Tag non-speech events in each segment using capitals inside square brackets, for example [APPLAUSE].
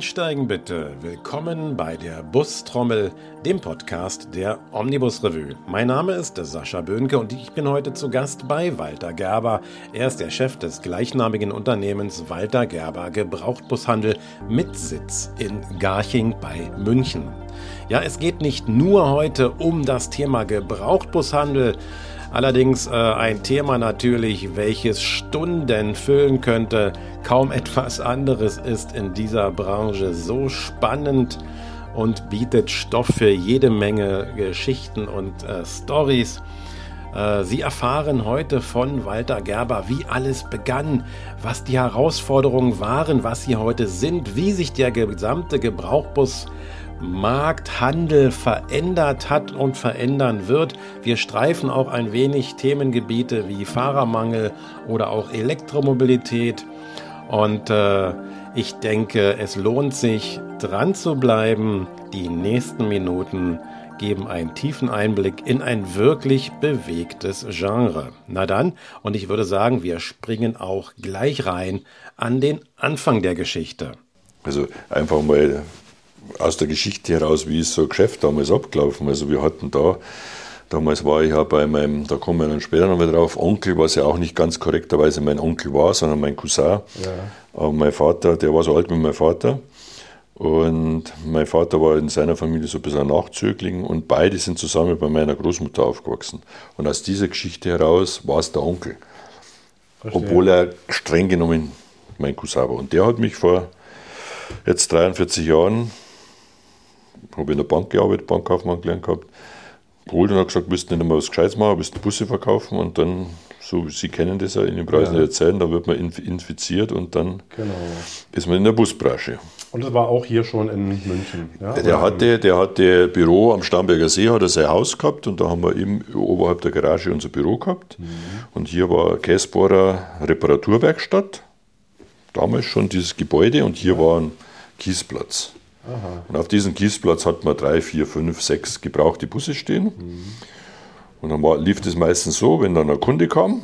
Einsteigen bitte. Willkommen bei der Bustrommel, dem Podcast der Omnibus Revue. Mein Name ist Sascha Böhnke und ich bin heute zu Gast bei Walter Gerber. Er ist der Chef des gleichnamigen Unternehmens Walter Gerber Gebrauchtbushandel mit Sitz in Garching bei München. Ja, es geht nicht nur heute um das Thema Gebrauchtbushandel, Allerdings äh, ein Thema natürlich, welches Stunden füllen könnte. Kaum etwas anderes ist in dieser Branche so spannend und bietet Stoff für jede Menge Geschichten und äh, Stories. Äh, Sie erfahren heute von Walter Gerber, wie alles begann, was die Herausforderungen waren, was sie heute sind, wie sich der gesamte Gebrauchbus Markt, Handel verändert hat und verändern wird. Wir streifen auch ein wenig Themengebiete wie Fahrermangel oder auch Elektromobilität. Und äh, ich denke, es lohnt sich, dran zu bleiben. Die nächsten Minuten geben einen tiefen Einblick in ein wirklich bewegtes Genre. Na dann, und ich würde sagen, wir springen auch gleich rein an den Anfang der Geschichte. Also einfach mal aus der Geschichte heraus, wie ist so ein Geschäft damals abgelaufen. Also wir hatten da, damals war ich ja bei meinem, da kommen wir dann später noch mal drauf, Onkel, was ja auch nicht ganz korrekterweise mein Onkel war, sondern mein Cousin. Ja. Aber mein Vater, der war so alt wie mein Vater. Und mein Vater war in seiner Familie so ein bisschen ein Nachzögling und beide sind zusammen bei meiner Großmutter aufgewachsen. Und aus dieser Geschichte heraus war es der Onkel. Verstehe. Obwohl er streng genommen mein Cousin war. Und der hat mich vor jetzt 43 Jahren habe in der Bank gearbeitet, Bankkaufmann gelernt gehabt. Geholt und hat gesagt, du nicht mehr was Gescheites machen, du Busse verkaufen und dann, so Sie kennen das ja in den Preisen ja. der Zeit, da wird man infiziert und dann genau. ist man in der Busbranche. Und das war auch hier schon in München. Ja? Der, hatte, der hatte Büro am Starnberger See, hat er sein Haus gehabt und da haben wir eben oberhalb der Garage unser Büro gehabt. Mhm. Und hier war Käsbohrer Reparaturwerkstatt, damals schon dieses Gebäude und hier ja. war ein Kiesplatz. Aha. Und auf diesem Kiesplatz hat man drei, vier, fünf, sechs gebrauchte Busse stehen. Mhm. Und dann war, lief das meistens so, wenn dann ein Kunde kam,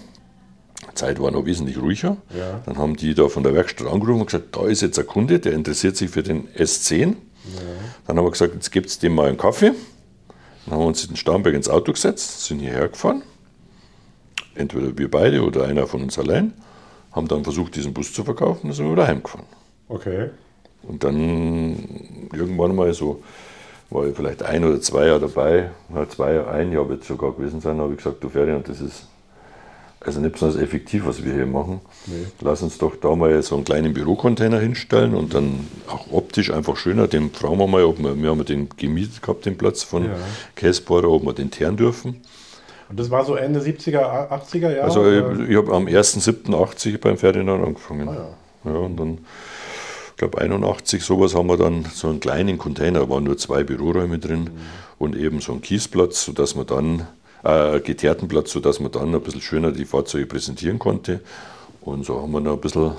die Zeit war noch wesentlich ruhiger, ja. dann haben die da von der Werkstatt angerufen und gesagt, da ist jetzt ein Kunde, der interessiert sich für den S10. Ja. Dann haben wir gesagt, jetzt gibt es dem mal einen Kaffee. Dann haben wir uns in Starnberg ins Auto gesetzt, sind hierher gefahren. Entweder wir beide oder einer von uns allein. Haben dann versucht, diesen Bus zu verkaufen, dann sind wir wieder heimgefahren. Okay. Und dann irgendwann mal so, war ich vielleicht ein oder zwei Jahre dabei, zwei, ein Jahr wird es sogar gewesen sein, habe ich gesagt, du Ferdinand, das ist also nicht besonders effektiv, was wir hier machen. Nee. Lass uns doch da mal so einen kleinen Bürocontainer hinstellen und dann auch optisch einfach schöner. Den fragen wir mal, ob wir, wir haben den gemietet gehabt, den Platz von ja. Käsbohrer, ob wir den teeren dürfen. Und das war so Ende 70er, 80er Jahre? Also ich, ich habe am 1.7.80 beim Ferdinand angefangen. Ah, ja. ja. und dann ich glaube 81 sowas haben wir dann so einen kleinen Container, da waren nur zwei Büroräume drin mhm. und eben so einen Kiesplatz, sodass man dann, äh, geteerten Platz, sodass man dann ein bisschen schöner die Fahrzeuge präsentieren konnte. Und so haben wir noch ein bisschen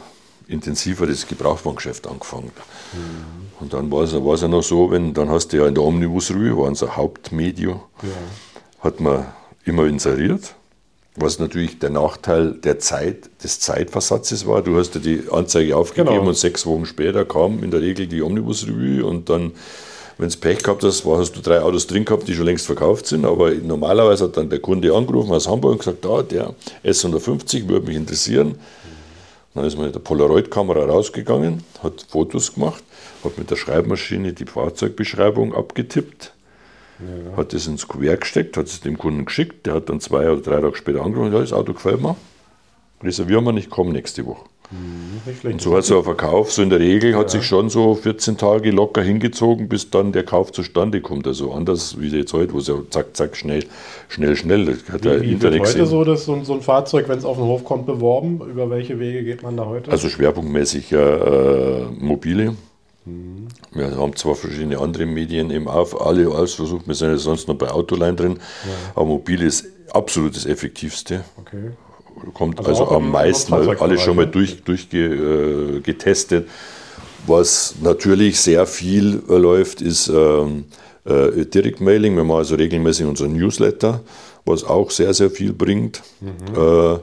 intensiver das Gebrauchwagengeschäft angefangen. Mhm. Und dann war es, ja noch so, wenn, dann hast du ja in der Omnibus Rue, war unser Hauptmedium, ja. hat man immer inseriert was natürlich der Nachteil der Zeit, des Zeitversatzes war. Du hast ja die Anzeige aufgegeben genau. und sechs Wochen später kam in der Regel die Omnibus-Revue und dann, wenn es Pech gehabt hast, hast du drei Autos drin gehabt, die schon längst verkauft sind. Aber normalerweise hat dann der Kunde angerufen aus Hamburg und gesagt, da, der S150 würde mich interessieren. Dann ist man mit der Polaroid-Kamera rausgegangen, hat Fotos gemacht, hat mit der Schreibmaschine die Fahrzeugbeschreibung abgetippt ja. Hat das ins Kuvert gesteckt, hat es dem Kunden geschickt. Der hat dann zwei oder drei Tage später angerufen, ja, das Auto gefällt mir. Reservieren wir nicht, komm nächste Woche. Mhm, und so hat so ein Verkauf, so in der Regel hat sich schon so 14 Tage locker hingezogen, bis dann der Kauf zustande kommt. Also anders wie jetzt heute, wo es ja zack, zack, schnell, schnell, schnell. Das hat wie, wie Internet wird heute so, dass so, so, ein Fahrzeug, wenn es auf den Hof kommt, beworben? Über welche Wege geht man da heute? Also schwerpunktmäßig äh, mobile. Wir haben zwar verschiedene andere Medien eben auf, alle alles versucht, wir sind ja sonst noch bei Autoline drin, ja. aber mobil ist absolut das effektivste. Okay. Kommt also, also am meisten, alles schon mal durch, durchgetestet. Äh, Was natürlich sehr viel äh, läuft, ist ähm, äh, Direct Mailing. Wir machen also regelmäßig unseren Newsletter, was auch sehr, sehr viel bringt. Mhm. Äh,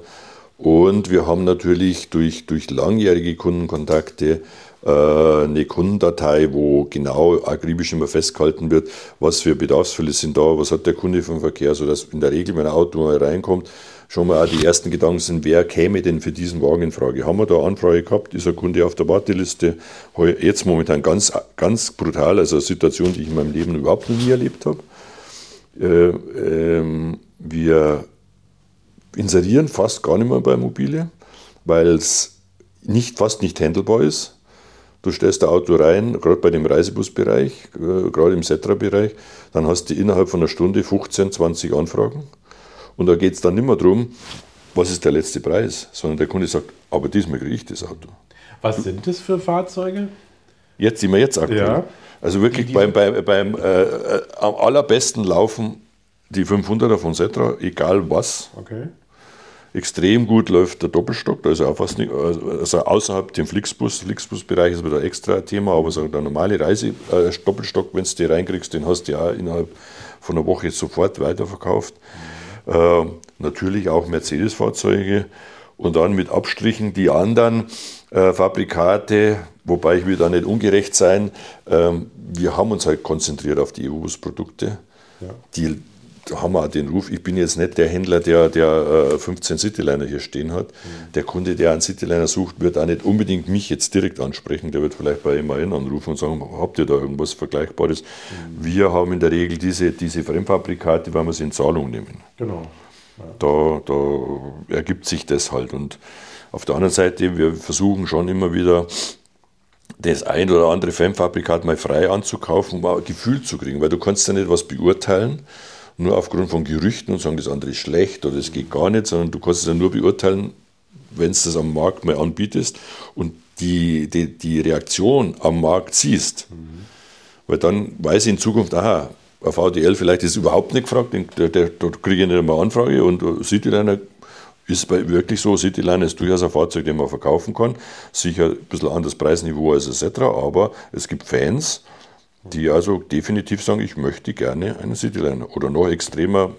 und wir haben natürlich durch, durch langjährige Kundenkontakte eine Kundendatei, wo genau akribisch immer festgehalten wird, was für Bedarfsfälle sind da, was hat der Kunde vom Verkehr, sodass in der Regel, wenn ein Auto mal reinkommt, schon mal auch die ersten Gedanken sind, wer käme denn für diesen Wagen in Frage? Haben wir da Anfrage gehabt? Ist ein Kunde auf der Warteliste? Jetzt momentan ganz, ganz brutal, also eine Situation, die ich in meinem Leben überhaupt noch nie erlebt habe. Äh, ähm, wir inserieren fast gar nicht mehr bei Mobile, weil es nicht, fast nicht handelbar ist. Du stellst ein Auto rein, gerade bei dem Reisebusbereich, äh, gerade im Setra-Bereich, dann hast du innerhalb von einer Stunde 15, 20 Anfragen. Und da geht es dann nicht mehr darum, was ist der letzte Preis, sondern der Kunde sagt, aber diesmal kriege ich das Auto. Was sind das für Fahrzeuge? Jetzt sind wir jetzt aktuell. Ja. Also wirklich beim, beim, beim äh, äh, am allerbesten laufen die 500er von Setra, egal was. Okay. Extrem gut läuft der Doppelstock, also auch fast nicht, also außerhalb dem Flixbus, Flixbus-Bereich ist wieder extra ein Thema, aber so der normale Reise-Doppelstock, äh, wenn du den reinkriegst, den hast du ja innerhalb von einer Woche sofort weiterverkauft. Äh, natürlich auch Mercedes-Fahrzeuge und dann mit Abstrichen die anderen äh, Fabrikate, wobei ich will da nicht ungerecht sein. Ähm, wir haben uns halt konzentriert auf die EU-Bus-Produkte. Ja. Die haben wir auch den Ruf, ich bin jetzt nicht der Händler, der, der äh, 15 Cityliner hier stehen hat. Mhm. Der Kunde, der einen Cityliner sucht, wird auch nicht unbedingt mich jetzt direkt ansprechen. Der wird vielleicht bei MAN anrufen und sagen, habt ihr da irgendwas Vergleichbares? Mhm. Wir haben in der Regel diese, diese Fremdfabrikate, weil wir sie in Zahlung nehmen. Genau. Ja. Da, da ergibt sich das halt. Und auf der anderen Seite, wir versuchen schon immer wieder, das ein oder andere Fremdfabrikat mal frei anzukaufen, um ein Gefühl zu kriegen, weil du kannst ja nicht was beurteilen, nur aufgrund von Gerüchten und sagen, das andere ist schlecht oder das geht gar nicht, sondern du kannst es ja nur beurteilen, wenn du das am Markt mal anbietest und die, die, die Reaktion am Markt siehst. Mhm. Weil dann weiß ich in Zukunft, aha, auf VDL vielleicht ist überhaupt nicht gefragt, der, der, da kriege ich nicht einmal Anfrage und Cityliner ist wirklich so, Cityliner ist durchaus ein Fahrzeug, das man verkaufen kann. Sicher ein bisschen anderes Preisniveau als etc., aber es gibt Fans, die also definitiv sagen, ich möchte gerne einen Cityliner. Oder noch extremer,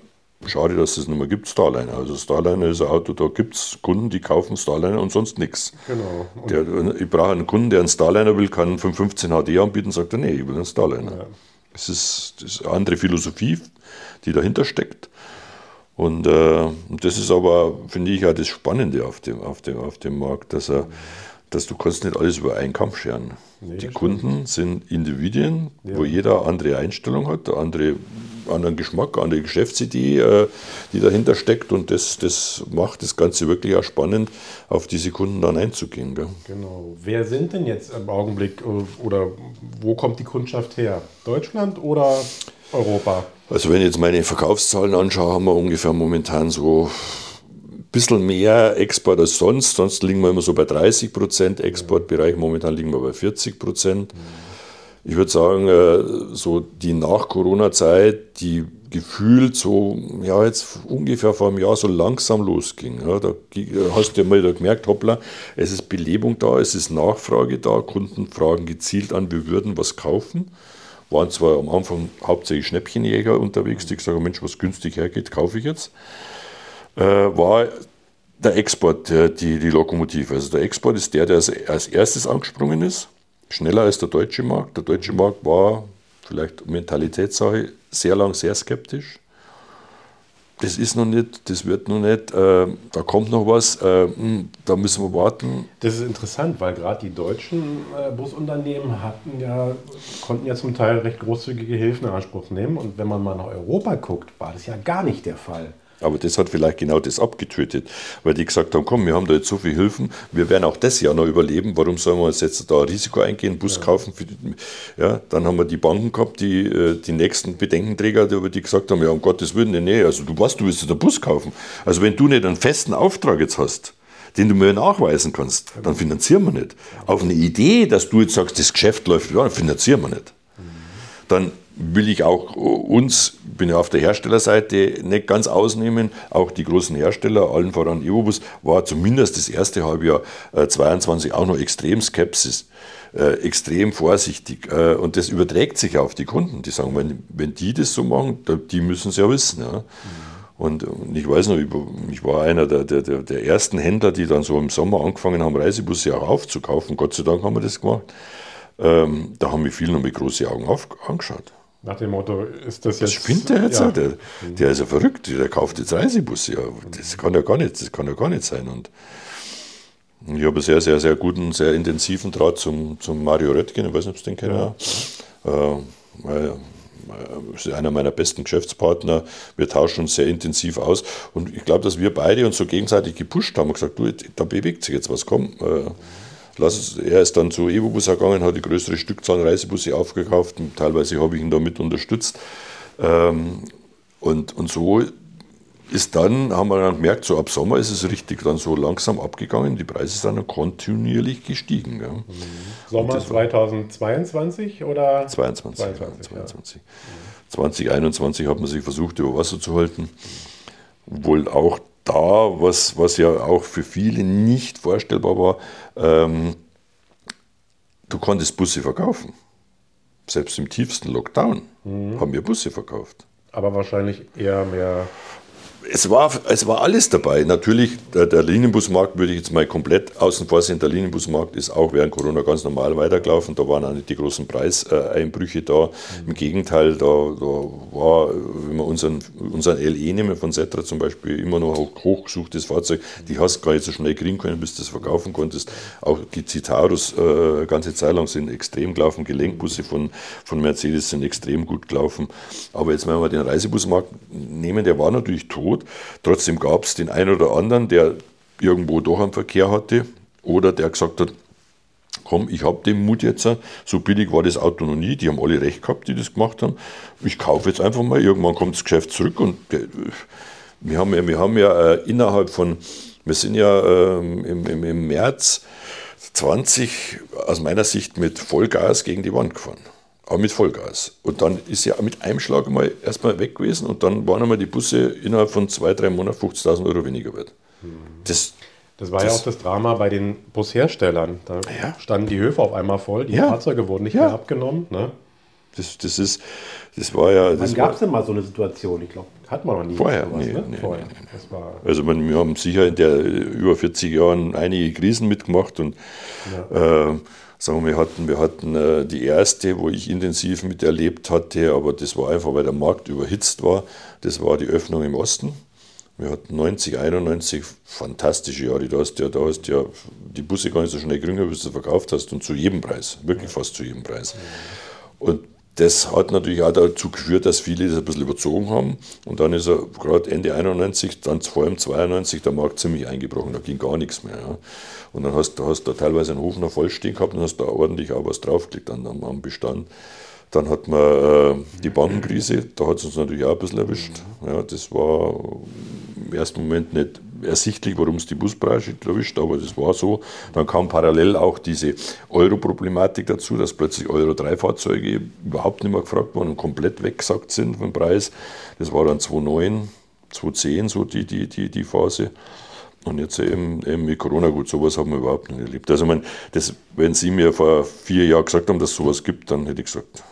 schade, dass es nicht mehr gibt, Starliner. Also Starliner ist ein Auto, da gibt es Kunden, die kaufen Starliner und sonst nichts. Genau. Der, ich brauche einen Kunden, der einen Starliner will, kann einen 515 HD anbieten, sagt er, nee, ich will einen Starliner. Ja. Es ist, das ist eine andere Philosophie, die dahinter steckt. Und äh, das ist aber, finde ich, auch das Spannende auf dem, auf dem, auf dem Markt, dass, er, dass du kannst nicht alles über einen Kampf scheren. Nee, die Kunden sind Individuen, ja. wo jeder andere Einstellung hat, andere, anderen Geschmack, eine andere Geschäftsidee, äh, die dahinter steckt. Und das, das macht das Ganze wirklich auch spannend, auf diese Kunden dann einzugehen. Gell? Genau. Wer sind denn jetzt im Augenblick äh, oder wo kommt die Kundschaft her? Deutschland oder Europa? Also wenn ich jetzt meine Verkaufszahlen anschaue, haben wir ungefähr momentan so bisschen mehr Export als sonst. Sonst liegen wir immer so bei 30 Prozent Exportbereich. Momentan liegen wir bei 40 Prozent. Ich würde sagen, äh, so die Nach-Corona-Zeit, die gefühlt so, ja, jetzt ungefähr vor einem Jahr so langsam losging. Ja, da hast du ja mal gemerkt, hoppla, es ist Belebung da, es ist Nachfrage da, Kunden fragen gezielt an, wir würden was kaufen waren zwar am Anfang hauptsächlich Schnäppchenjäger unterwegs, die gesagt haben, Mensch, was günstig hergeht, kaufe ich jetzt. Äh, war der Export der, die, die Lokomotive. Also der Export ist der, der als, als erstes angesprungen ist, schneller als der deutsche Markt. Der deutsche Markt war vielleicht Mentalitätssache sehr lang sehr skeptisch das ist noch nicht, das wird noch nicht, äh, da kommt noch was, äh, hm, da müssen wir warten. Das ist interessant, weil gerade die deutschen äh, Busunternehmen hatten ja, konnten ja zum Teil recht großzügige Hilfen in Anspruch nehmen und wenn man mal nach Europa guckt, war das ja gar nicht der Fall. Aber das hat vielleicht genau das abgetötet, weil die gesagt haben, komm, wir haben da jetzt so viele Hilfen, wir werden auch das Jahr noch überleben, warum sollen wir uns jetzt da ein Risiko eingehen, Bus ja. kaufen? Die, ja, dann haben wir die Banken gehabt, die, äh, die nächsten Bedenkenträger, die, die gesagt haben, ja, um Gottes Willen, nee, also du was, du willst den Bus kaufen. Also wenn du nicht einen festen Auftrag jetzt hast, den du mir nachweisen kannst, dann finanzieren wir nicht. Auf eine Idee, dass du jetzt sagst, das Geschäft läuft, ja, dann finanzieren wir nicht. Dann will ich auch uns, bin ja auf der Herstellerseite, nicht ganz ausnehmen. Auch die großen Hersteller, allen voran Evobus, war zumindest das erste Halbjahr äh, 22 auch noch extrem Skepsis. Äh, extrem vorsichtig. Äh, und das überträgt sich auf die Kunden. Die sagen, wenn, wenn die das so machen, die müssen es ja wissen. Ja. Und, und ich weiß noch, ich war einer der, der, der ersten Händler, die dann so im Sommer angefangen haben, Reisebusse auch aufzukaufen. Gott sei Dank haben wir das gemacht. Ähm, da haben mich viele noch mit großen Augen auf, angeschaut. Nach dem Motto, ist das jetzt. Was spinnt der jetzt? Ja. Der, der ist ja verrückt, der kauft jetzt Reisebusse. Ja, das kann ja gar nicht, das kann ja gar nicht sein. Und ich habe einen sehr, sehr, sehr guten, sehr intensiven Draht zum, zum Mario Röttgen, ich weiß nicht, ob du den kennst. Ja. Äh, ist einer meiner besten Geschäftspartner. Wir tauschen uns sehr intensiv aus. Und ich glaube, dass wir beide uns so gegenseitig gepusht haben und gesagt, du, da bewegt sich jetzt was, komm. Äh, lass. Er ist dann zu Evobus gegangen, hat die größere Stückzahl Reisebusse aufgekauft. Und teilweise habe ich ihn damit unterstützt. Ähm, und, und so ist dann, haben wir dann gemerkt, so ab Sommer ist es richtig dann so langsam abgegangen. Die Preise sind dann kontinuierlich gestiegen. Ja. Mhm. Sommer 2022 oder? 22. 22, 22. Ja. 2021 hat man sich versucht, über Wasser zu halten. Wohl auch da, was, was ja auch für viele nicht vorstellbar war, ähm, du konntest Busse verkaufen. Selbst im tiefsten Lockdown mhm. haben wir Busse verkauft. Aber wahrscheinlich eher mehr es war, es war alles dabei. Natürlich, der, der, Linienbusmarkt würde ich jetzt mal komplett außen vor sehen. Der Linienbusmarkt ist auch während Corona ganz normal weitergelaufen. Da waren auch nicht die großen Preiseinbrüche da. Im Gegenteil, da, da war, wenn wir unseren, unseren LE nehmen von Setra zum Beispiel, immer noch ein hochgesuchtes Fahrzeug. Die hast du gar nicht so schnell kriegen können, bis du das verkaufen konntest. Auch die Citarus äh, ganze Zeit lang sind extrem gelaufen. Gelenkbusse von, von Mercedes sind extrem gut gelaufen. Aber jetzt, wenn wir den Reisebusmarkt nehmen, der war natürlich tot tot. Trotzdem gab es den einen oder anderen, der irgendwo doch einen Verkehr hatte oder der gesagt hat, komm, ich habe den Mut jetzt, so billig war das Auto noch nie, die haben alle recht gehabt, die das gemacht haben. Ich kaufe jetzt einfach mal, irgendwann kommt das Geschäft zurück und äh, wir haben ja, wir haben ja äh, innerhalb von, wir sind ja ähm, im, im, im März 20 aus meiner Sicht mit Vollgas gegen die Wand gefahren aber mit Vollgas. Und dann ist ja mit einem Schlag mal erstmal weg gewesen und dann waren einmal die Busse innerhalb von zwei, drei Monaten 50.000 Euro weniger wert. Das, das war das, ja auch das Drama bei den Busherstellern. Da ja. standen die Höfe auf einmal voll, die ja. Fahrzeuge wurden nicht ja. mehr abgenommen. Ne? Das, das, ist, das war ja. Wann gab es denn mal so eine Situation? Ich glaube, hat man noch nie. Vorher, sowas, nee, ne? nee, Vorher. Nee, nee. also man, wir haben sicher in der über 40 Jahren einige Krisen mitgemacht und ja. äh, sagen wir, wir hatten, wir hatten äh, die erste, wo ich intensiv miterlebt hatte, aber das war einfach, weil der Markt überhitzt war. Das war die Öffnung im Osten. Wir hatten 90, 91 fantastische Jahre. Da hast ja, da hast ja die Busse gar nicht so schnell gekriegt, bis du verkauft hast und zu jedem Preis, wirklich fast zu jedem Preis. Und das hat natürlich auch dazu geführt, dass viele das ein bisschen überzogen haben. Und dann ist er gerade Ende 91, dann vor allem 92 der Markt ziemlich eingebrochen. Da ging gar nichts mehr. Ja. Und dann hast du hast da teilweise einen Hof noch vollstehen gehabt und hast da ordentlich auch was draufgelegt an, am Bestand. Dann hat man äh, die Bankenkrise, da hat es uns natürlich auch ein bisschen erwischt. Ja, das war im ersten Moment nicht ersichtlich, warum es die Busbranche erwischt, aber das war so. Dann kam parallel auch diese Euro-Problematik dazu, dass plötzlich Euro-3-Fahrzeuge überhaupt nicht mehr gefragt wurden und komplett weggesagt sind vom Preis. Das war dann 2009, 2010 so die, die, die, die Phase. Und jetzt eben, eben mit Corona, gut, sowas haben wir überhaupt nicht erlebt. Also, mein, das, wenn Sie mir vor vier Jahren gesagt haben, dass es sowas gibt, dann hätte ich gesagt.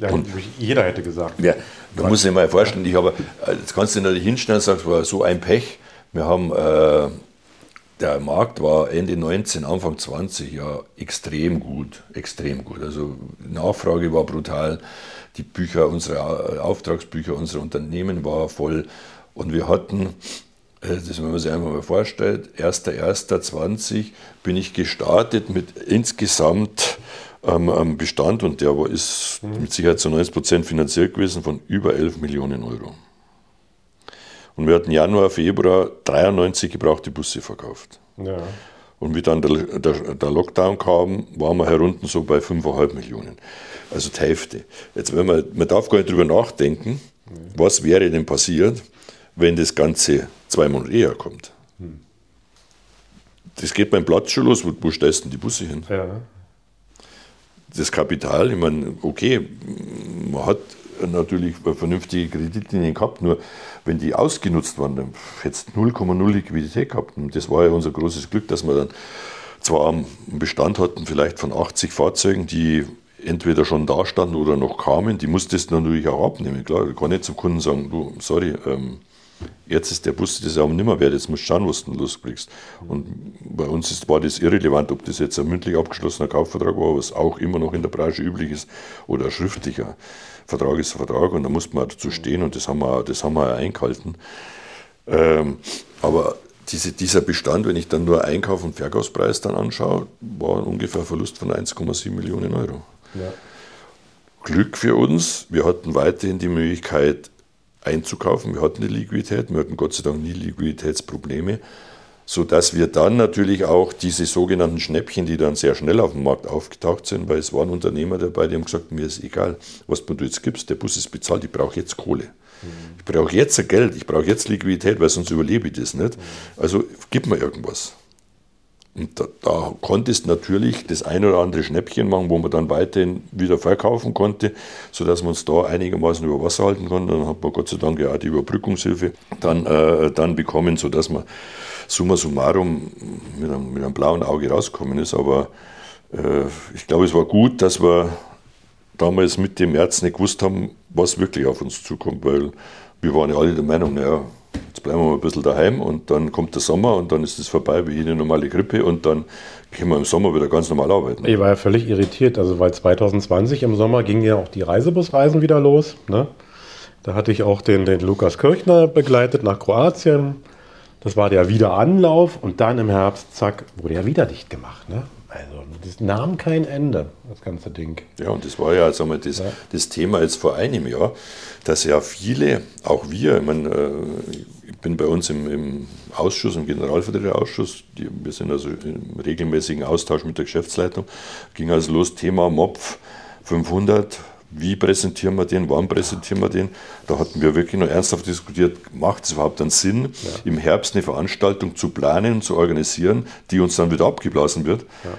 Ja, und jeder hätte gesagt. Ja, man muss sich mal vorstellen, ich habe, jetzt kannst du dir natürlich hinstellen und es war so ein Pech. Wir haben, äh, der Markt war Ende 19, Anfang 20 ja extrem gut, extrem gut. Also die Nachfrage war brutal. Die Bücher, unsere Auftragsbücher, unsere Unternehmen waren voll. Und wir hatten äh, das wenn man sich einfach mal vorstellt, 1.1.20 bin ich gestartet mit insgesamt ähm, Bestand und der war, ist mhm. mit Sicherheit zu 90 Prozent finanziert gewesen von über 11 Millionen Euro. Und wir hatten Januar, Februar 93 gebrauchte Busse verkauft. Ja. Und wie dann der, der, der, Lockdown kam, waren wir herunten so bei 5,5 Millionen. Also die Hälfte. Jetzt, wenn man, man darf gar nicht drüber nachdenken, mhm. was wäre denn passiert, wenn das Ganze zwei Monate eher kommt. Hm. Das geht beim Platz schon los, wo, wo stellst du die Busse hin? Ja. Das Kapital, ich meine, okay, man hat natürlich vernünftige Kreditlinien gehabt, nur wenn die ausgenutzt waren, dann hättest du 0,0 Liquidität gehabt. Und das war ja unser großes Glück, dass wir dann zwar einen Bestand hatten, vielleicht von 80 Fahrzeugen, die entweder schon da standen oder noch kamen, die musstest du natürlich auch abnehmen. Klar, du kannst nicht zum Kunden sagen, du, sorry, ähm, jetzt ist der Bus das auch nicht mehr wert, jetzt musst du schauen, was du loskriegst. Und bei uns ist, war das irrelevant, ob das jetzt ein mündlich abgeschlossener Kaufvertrag war, was auch immer noch in der Branche üblich ist, oder ein schriftlicher. Vertrag ist ein Vertrag und da muss man dazu stehen und das haben wir, das haben wir auch eingehalten. Ähm, aber diese, dieser Bestand, wenn ich dann nur Einkauf- und Verkaufspreis dann anschaue, war ungefähr ein Verlust von 1,7 Millionen Euro. Ja. Glück für uns, wir hatten weiterhin die Möglichkeit einzukaufen, wir hatten die Liquidität, wir hatten Gott sei Dank nie Liquiditätsprobleme, sodass wir dann natürlich auch diese sogenannten Schnäppchen, die dann sehr schnell auf dem Markt aufgetaucht sind, weil es waren Unternehmer dabei, die haben gesagt, mir ist egal, was du jetzt gibst, der Bus ist bezahlt, ich brauche jetzt Kohle. Ich brauche jetzt Geld, ich brauche jetzt Liquidität, weil sonst überlebe ich das nicht. Also gib mir irgendwas. Und da, da konntest natürlich das ein oder andere Schnäppchen machen, wo man dann weiterhin wieder verkaufen konnte, sodass man uns da einigermaßen über Wasser halten konnte. Dann hat man Gott sei Dank ja auch die Überbrückungshilfe dann, äh, dann bekommen, sodass man summa summarum mit einem, mit einem blauen Auge rausgekommen ist. Aber äh, ich glaube, es war gut, dass wir damals mit dem März nicht gewusst haben, was wirklich auf uns zukommt, weil wir waren ja alle der Meinung, naja, jetzt bleiben wir mal ein bisschen daheim und dann kommt der Sommer und dann ist es vorbei wie jede normale Grippe und dann können wir im Sommer wieder ganz normal arbeiten. Ich war ja völlig irritiert, also weil 2020 im Sommer gingen ja auch die Reisebusreisen wieder los. Ne? Da hatte ich auch den, den Lukas Kirchner begleitet nach Kroatien. Das war der Wiederanlauf und dann im Herbst, zack, wurde er wieder dicht gemacht. Ne? Also das nahm kein Ende, das ganze Ding. Ja, und das war ja, sagen wir, das, ja. das Thema jetzt vor einem Jahr, dass ja viele, auch wir, ich, meine, äh, ich bin bei uns im, im Ausschuss, im Generalvertreterausschuss, wir sind also im regelmäßigen Austausch mit der Geschäftsleitung, ging also los, Thema MOPF 500, wie präsentieren wir den, wann präsentieren wir den. Da hatten wir wirklich noch ernsthaft diskutiert, macht es überhaupt einen Sinn, ja. im Herbst eine Veranstaltung zu planen und zu organisieren, die uns dann wieder abgeblasen wird. Ja.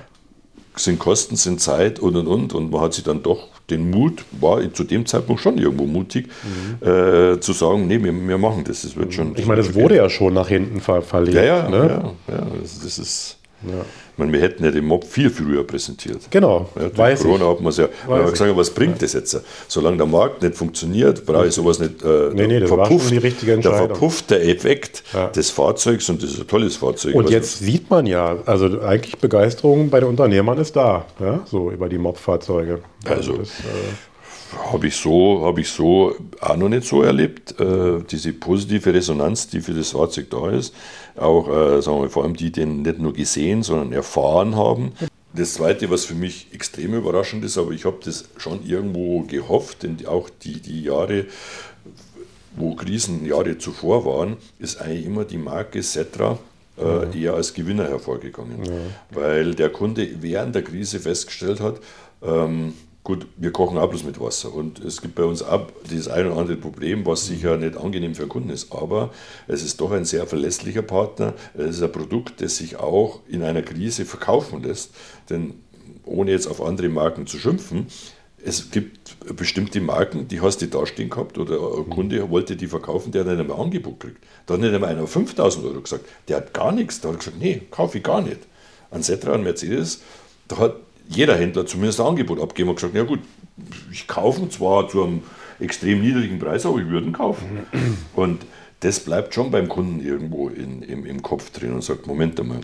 Sind Kosten, sind Zeit und und und. Und man hat sich dann doch den Mut, war zu dem Zeitpunkt schon irgendwo mutig, mhm. äh, zu sagen, nee, wir, wir, machen das. Das wird schon. Ich meine, das wurde ja schon nach hinten ver verlegt. Ja, ja, ne? ja, ja das, das ist. Ja. Ich meine, wir hätten ja den Mob viel früher präsentiert. Genau. Ja, weiß Corona ich. hat man es ja. Weiß gesagt, was bringt das jetzt? Solange der Markt nicht funktioniert, brauche ich sowas nicht. Äh, nee, nee, das verpufft, war schon die richtige Entscheidung. Der verpufft der Effekt ja. des Fahrzeugs und das ist ein tolles Fahrzeug. Und jetzt sieht man ja, also eigentlich Begeisterung bei den Unternehmern ist da, ja, so über die Mob-Fahrzeuge. Also, also das, äh, habe ich, so, hab ich so auch noch nicht so erlebt. Äh, diese positive Resonanz, die für das Fahrzeug da ist auch äh, sagen wir, vor allem die den nicht nur gesehen, sondern erfahren haben. Das Zweite, was für mich extrem überraschend ist, aber ich habe das schon irgendwo gehofft, denn auch die, die Jahre, wo Krisenjahre zuvor waren, ist eigentlich immer die Marke Setra äh, eher als Gewinner hervorgegangen. Ja. Weil der Kunde während der Krise festgestellt hat, ähm, Gut, wir kochen auch bloß mit Wasser und es gibt bei uns auch dieses ein oder andere Problem, was sicher nicht angenehm für den Kunden ist, aber es ist doch ein sehr verlässlicher Partner. Es ist ein Produkt, das sich auch in einer Krise verkaufen lässt, denn ohne jetzt auf andere Marken zu schimpfen, es gibt bestimmte Marken, die hast du da stehen gehabt oder ein Kunde wollte die verkaufen, der hat nicht einmal Angebot kriegt. Da hat nicht einmal einer 5000 Euro gesagt. Der hat gar nichts. Da hat gesagt, nee, kaufe ich gar nicht. An Setra, an Mercedes, da hat jeder Händler zumindest ein Angebot abgeben und gesagt, ja gut, ich kaufe zwar zu einem extrem niedrigen Preis, aber ich würde ihn kaufen. [CLEARS THROAT] Und das bleibt schon beim Kunden irgendwo in, im, im Kopf drin und sagt, Moment einmal.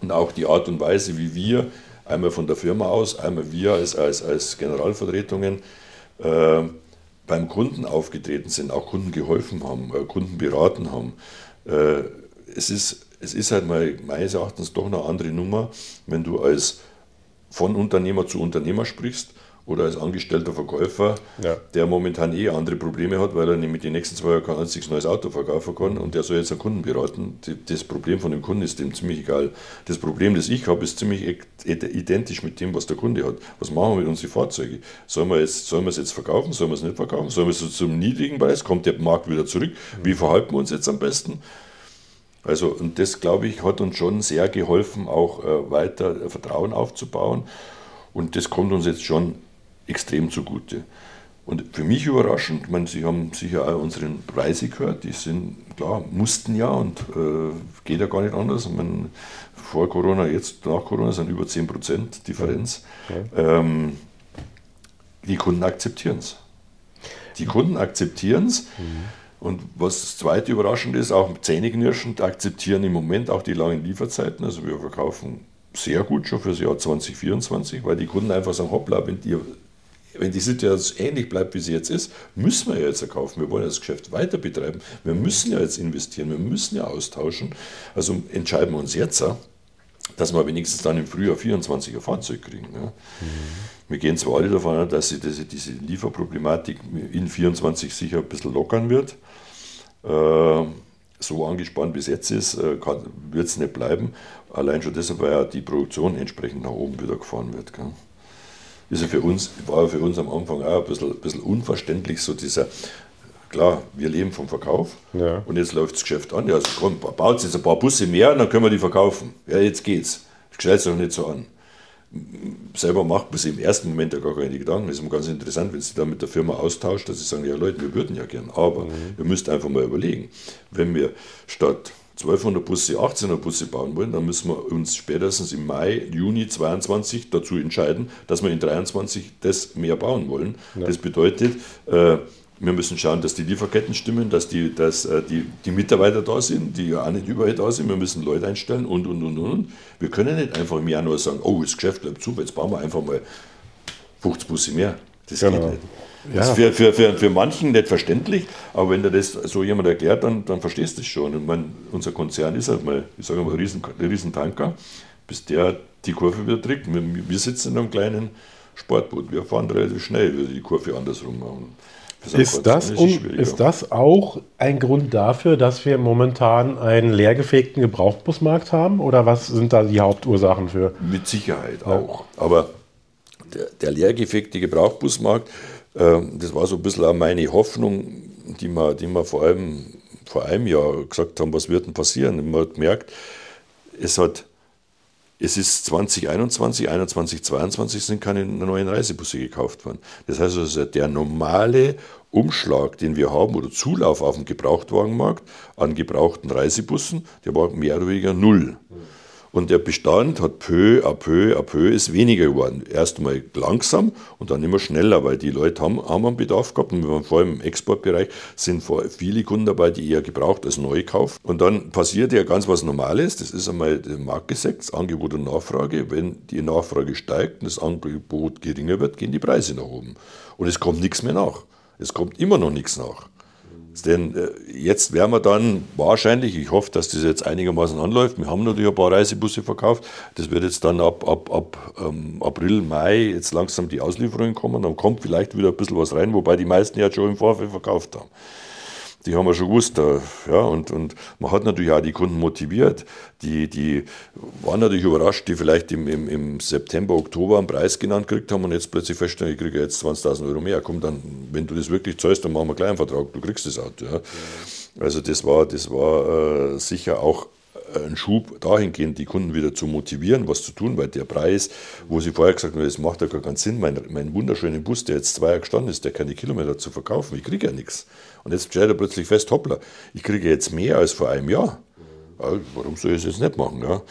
Und auch die Art und Weise, wie wir, einmal von der Firma aus, einmal wir als, als, als Generalvertretungen, äh, beim Kunden aufgetreten sind, auch Kunden geholfen haben, äh, Kunden beraten haben. Äh, es, ist, es ist halt mal meines Erachtens doch eine andere Nummer, wenn du als von Unternehmer zu Unternehmer sprichst oder als angestellter Verkäufer, ja. der momentan eh andere Probleme hat, weil er nämlich die nächsten zwei Jahre kein einziges neues Auto verkaufen kann und der soll jetzt einen Kunden beraten. Das Problem von dem Kunden ist dem ziemlich egal. Das Problem, das ich habe, ist ziemlich identisch mit dem, was der Kunde hat. Was machen wir mit unseren Fahrzeugen? Sollen wir, jetzt, sollen wir es jetzt verkaufen? Sollen wir es nicht verkaufen? Sollen wir es zum niedrigen Preis? Kommt der Markt wieder zurück? Wie verhalten wir uns jetzt am besten? Also, und das, glaube ich, hat uns schon sehr geholfen, auch äh, weiter Vertrauen aufzubauen. Und das kommt uns jetzt schon extrem zugute. Und für mich überraschend, ich meine, Sie haben sicher auch unseren Preise gehört, die sind, klar, mussten ja und äh, geht ja gar nicht anders. Ich meine, vor Corona, jetzt nach Corona sind über 10% Differenz. Ja. Ähm, die Kunden akzeptieren es. Die Kunden akzeptieren es. Mhm. Und was das zweite überraschend ist, auch zähneknirschend akzeptieren im Moment auch die langen Lieferzeiten. Also wir verkaufen sehr gut schon für das Jahr 2024, weil die Kunden einfach sagen, hoppla, wenn die, wenn die Situation ähnlich bleibt, wie sie jetzt ist, müssen wir ja jetzt kaufen. Wir wollen das Geschäft weiter betreiben. Wir müssen ja jetzt investieren, wir müssen ja austauschen. Also entscheiden wir uns jetzt, dass wir wenigstens dann im Frühjahr 24 ein Fahrzeug kriegen. Mhm. Wir gehen zwar alle davon aus, dass sich diese, diese Lieferproblematik in 24 sicher ein bisschen lockern wird. Äh, so angespannt wie es jetzt ist, äh, wird es nicht bleiben. Allein schon deshalb, weil ja die Produktion entsprechend nach oben wieder gefahren wird. Gell. Ist ja für uns, war für uns am Anfang auch ein bisschen, ein bisschen unverständlich, so dieser, klar, wir leben vom Verkauf ja. und jetzt läuft das Geschäft an. Ja, also komm, baut jetzt ein paar Busse mehr und dann können wir die verkaufen. Ja, jetzt geht's. Stellt es doch nicht so an selber macht man sich im ersten Moment ja gar keine Gedanken. Das ist immer ganz interessant, wenn sie da mit der Firma austauscht, dass sie sagen, ja Leute, wir würden ja gern, aber mhm. ihr müsst einfach mal überlegen, wenn wir statt 1200 Busse 1800 Busse bauen wollen, dann müssen wir uns spätestens im Mai, Juni 22 dazu entscheiden, dass wir in 23 das mehr bauen wollen. Ja. Das bedeutet, äh, wir müssen schauen, dass die Lieferketten stimmen, dass, die, dass äh, die, die Mitarbeiter da sind, die ja auch nicht überall da sind. Wir müssen Leute einstellen und, und, und, und. Wir können nicht einfach im Januar sagen, oh, das Geschäft bleibt super, jetzt bauen wir einfach mal 50 Busse mehr. Das genau. geht nicht. Ja. Das ist für, für, für, für manchen nicht verständlich, aber wenn dir das so jemand erklärt, dann, dann verstehst du es schon. Und mein, unser Konzern ist halt mal, ich sage mal, ein riesen, ein riesen Tanker, bis der die Kurve wieder trägt. Wir, wir sitzen in einem kleinen Sportboot, wir fahren relativ schnell, wir die Kurve andersrum machen. Ist das, ist, ist das auch ein Grund dafür, dass wir momentan einen leergefegten Gebrauchtbusmarkt haben? Oder was sind da die Hauptursachen für? Mit Sicherheit auch. Aber der, der leergefegte Gebrauchtbusmarkt, äh, das war so ein bisschen auch meine Hoffnung, die wir, die wir vor allem vor einem Jahr gesagt haben, was wird denn passieren? Man hat gemerkt, es hat es ist 2021, 21, 22 sind keine neuen Reisebusse gekauft worden. Das heißt also, der normale Umschlag, den wir haben, oder Zulauf auf dem Gebrauchtwagenmarkt an gebrauchten Reisebussen, der war mehr oder weniger null. Und der Bestand hat peu à peu à peu ist weniger geworden. Erst einmal langsam und dann immer schneller, weil die Leute haben, haben einen Bedarf gehabt. Und vor allem im Exportbereich sind viele Kunden dabei, die eher gebraucht als neu kaufen. Und dann passiert ja ganz was Normales. Das ist einmal der Marktgesetz, Angebot und Nachfrage. Wenn die Nachfrage steigt und das Angebot geringer wird, gehen die Preise nach oben. Und es kommt nichts mehr nach. Es kommt immer noch nichts nach. Denn äh, jetzt werden wir dann wahrscheinlich, ich hoffe, dass das jetzt einigermaßen anläuft, wir haben natürlich ein paar Reisebusse verkauft, das wird jetzt dann ab, ab, ab ähm, April, Mai jetzt langsam die Auslieferungen kommen, dann kommt vielleicht wieder ein bisschen was rein, wobei die meisten ja schon im Vorfeld verkauft haben die haben wir schon gewusst. Ja, und, und man hat natürlich auch die Kunden motiviert. Die, die waren natürlich überrascht, die vielleicht im, im, im September, Oktober einen Preis genannt gekriegt haben und jetzt plötzlich feststellen, ich kriege jetzt 20.000 Euro mehr. Komm, dann, wenn du das wirklich zahlst, dann machen wir gleich einen Vertrag, du kriegst das Auto. Ja. Also das war, das war äh, sicher auch einen Schub dahingehend, die Kunden wieder zu motivieren, was zu tun, weil der Preis, wo sie vorher gesagt haben, das macht ja gar keinen Sinn, mein, mein wunderschöner Bus, der jetzt zwei Jahre gestanden ist, der keine Kilometer zu verkaufen, ich kriege ja nichts. Und jetzt stellt er plötzlich fest, hoppla, ich kriege jetzt mehr als vor einem Jahr. Ja, warum soll ich es jetzt nicht machen? Ja?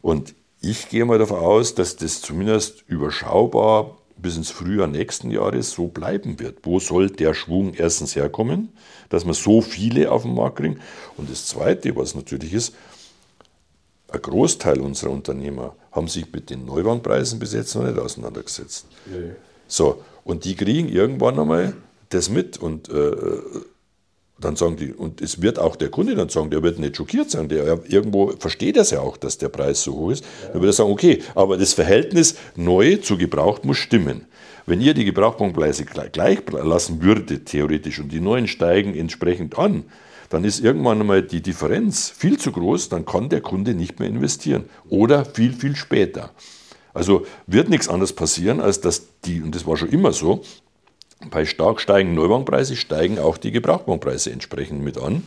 Und ich gehe mal davon aus, dass das zumindest überschaubar bis ins Frühjahr nächsten Jahres so bleiben wird. Wo soll der Schwung erstens herkommen, dass wir so viele auf den Markt kriegen? Und das Zweite, was natürlich ist, ein Großteil unserer Unternehmer haben sich mit den Neuwagenpreisen bis jetzt noch nicht auseinandergesetzt. Nee. So, und die kriegen irgendwann einmal das mit und äh, dann sagen die, und es wird auch der Kunde dann sagen, der wird nicht schockiert sein, der irgendwo versteht das ja auch, dass der Preis so hoch ist. Dann wird er sagen, okay, aber das Verhältnis neu zu gebraucht muss stimmen. Wenn ihr die Gebrauchtwagenpreise gleich lassen würdet, theoretisch, und die neuen steigen entsprechend an, dann ist irgendwann einmal die Differenz viel zu groß, dann kann der Kunde nicht mehr investieren. Oder viel, viel später. Also wird nichts anderes passieren, als dass die, und das war schon immer so, bei stark steigenden Neuwagenpreisen steigen auch die Gebrauchtwagenpreise entsprechend mit an.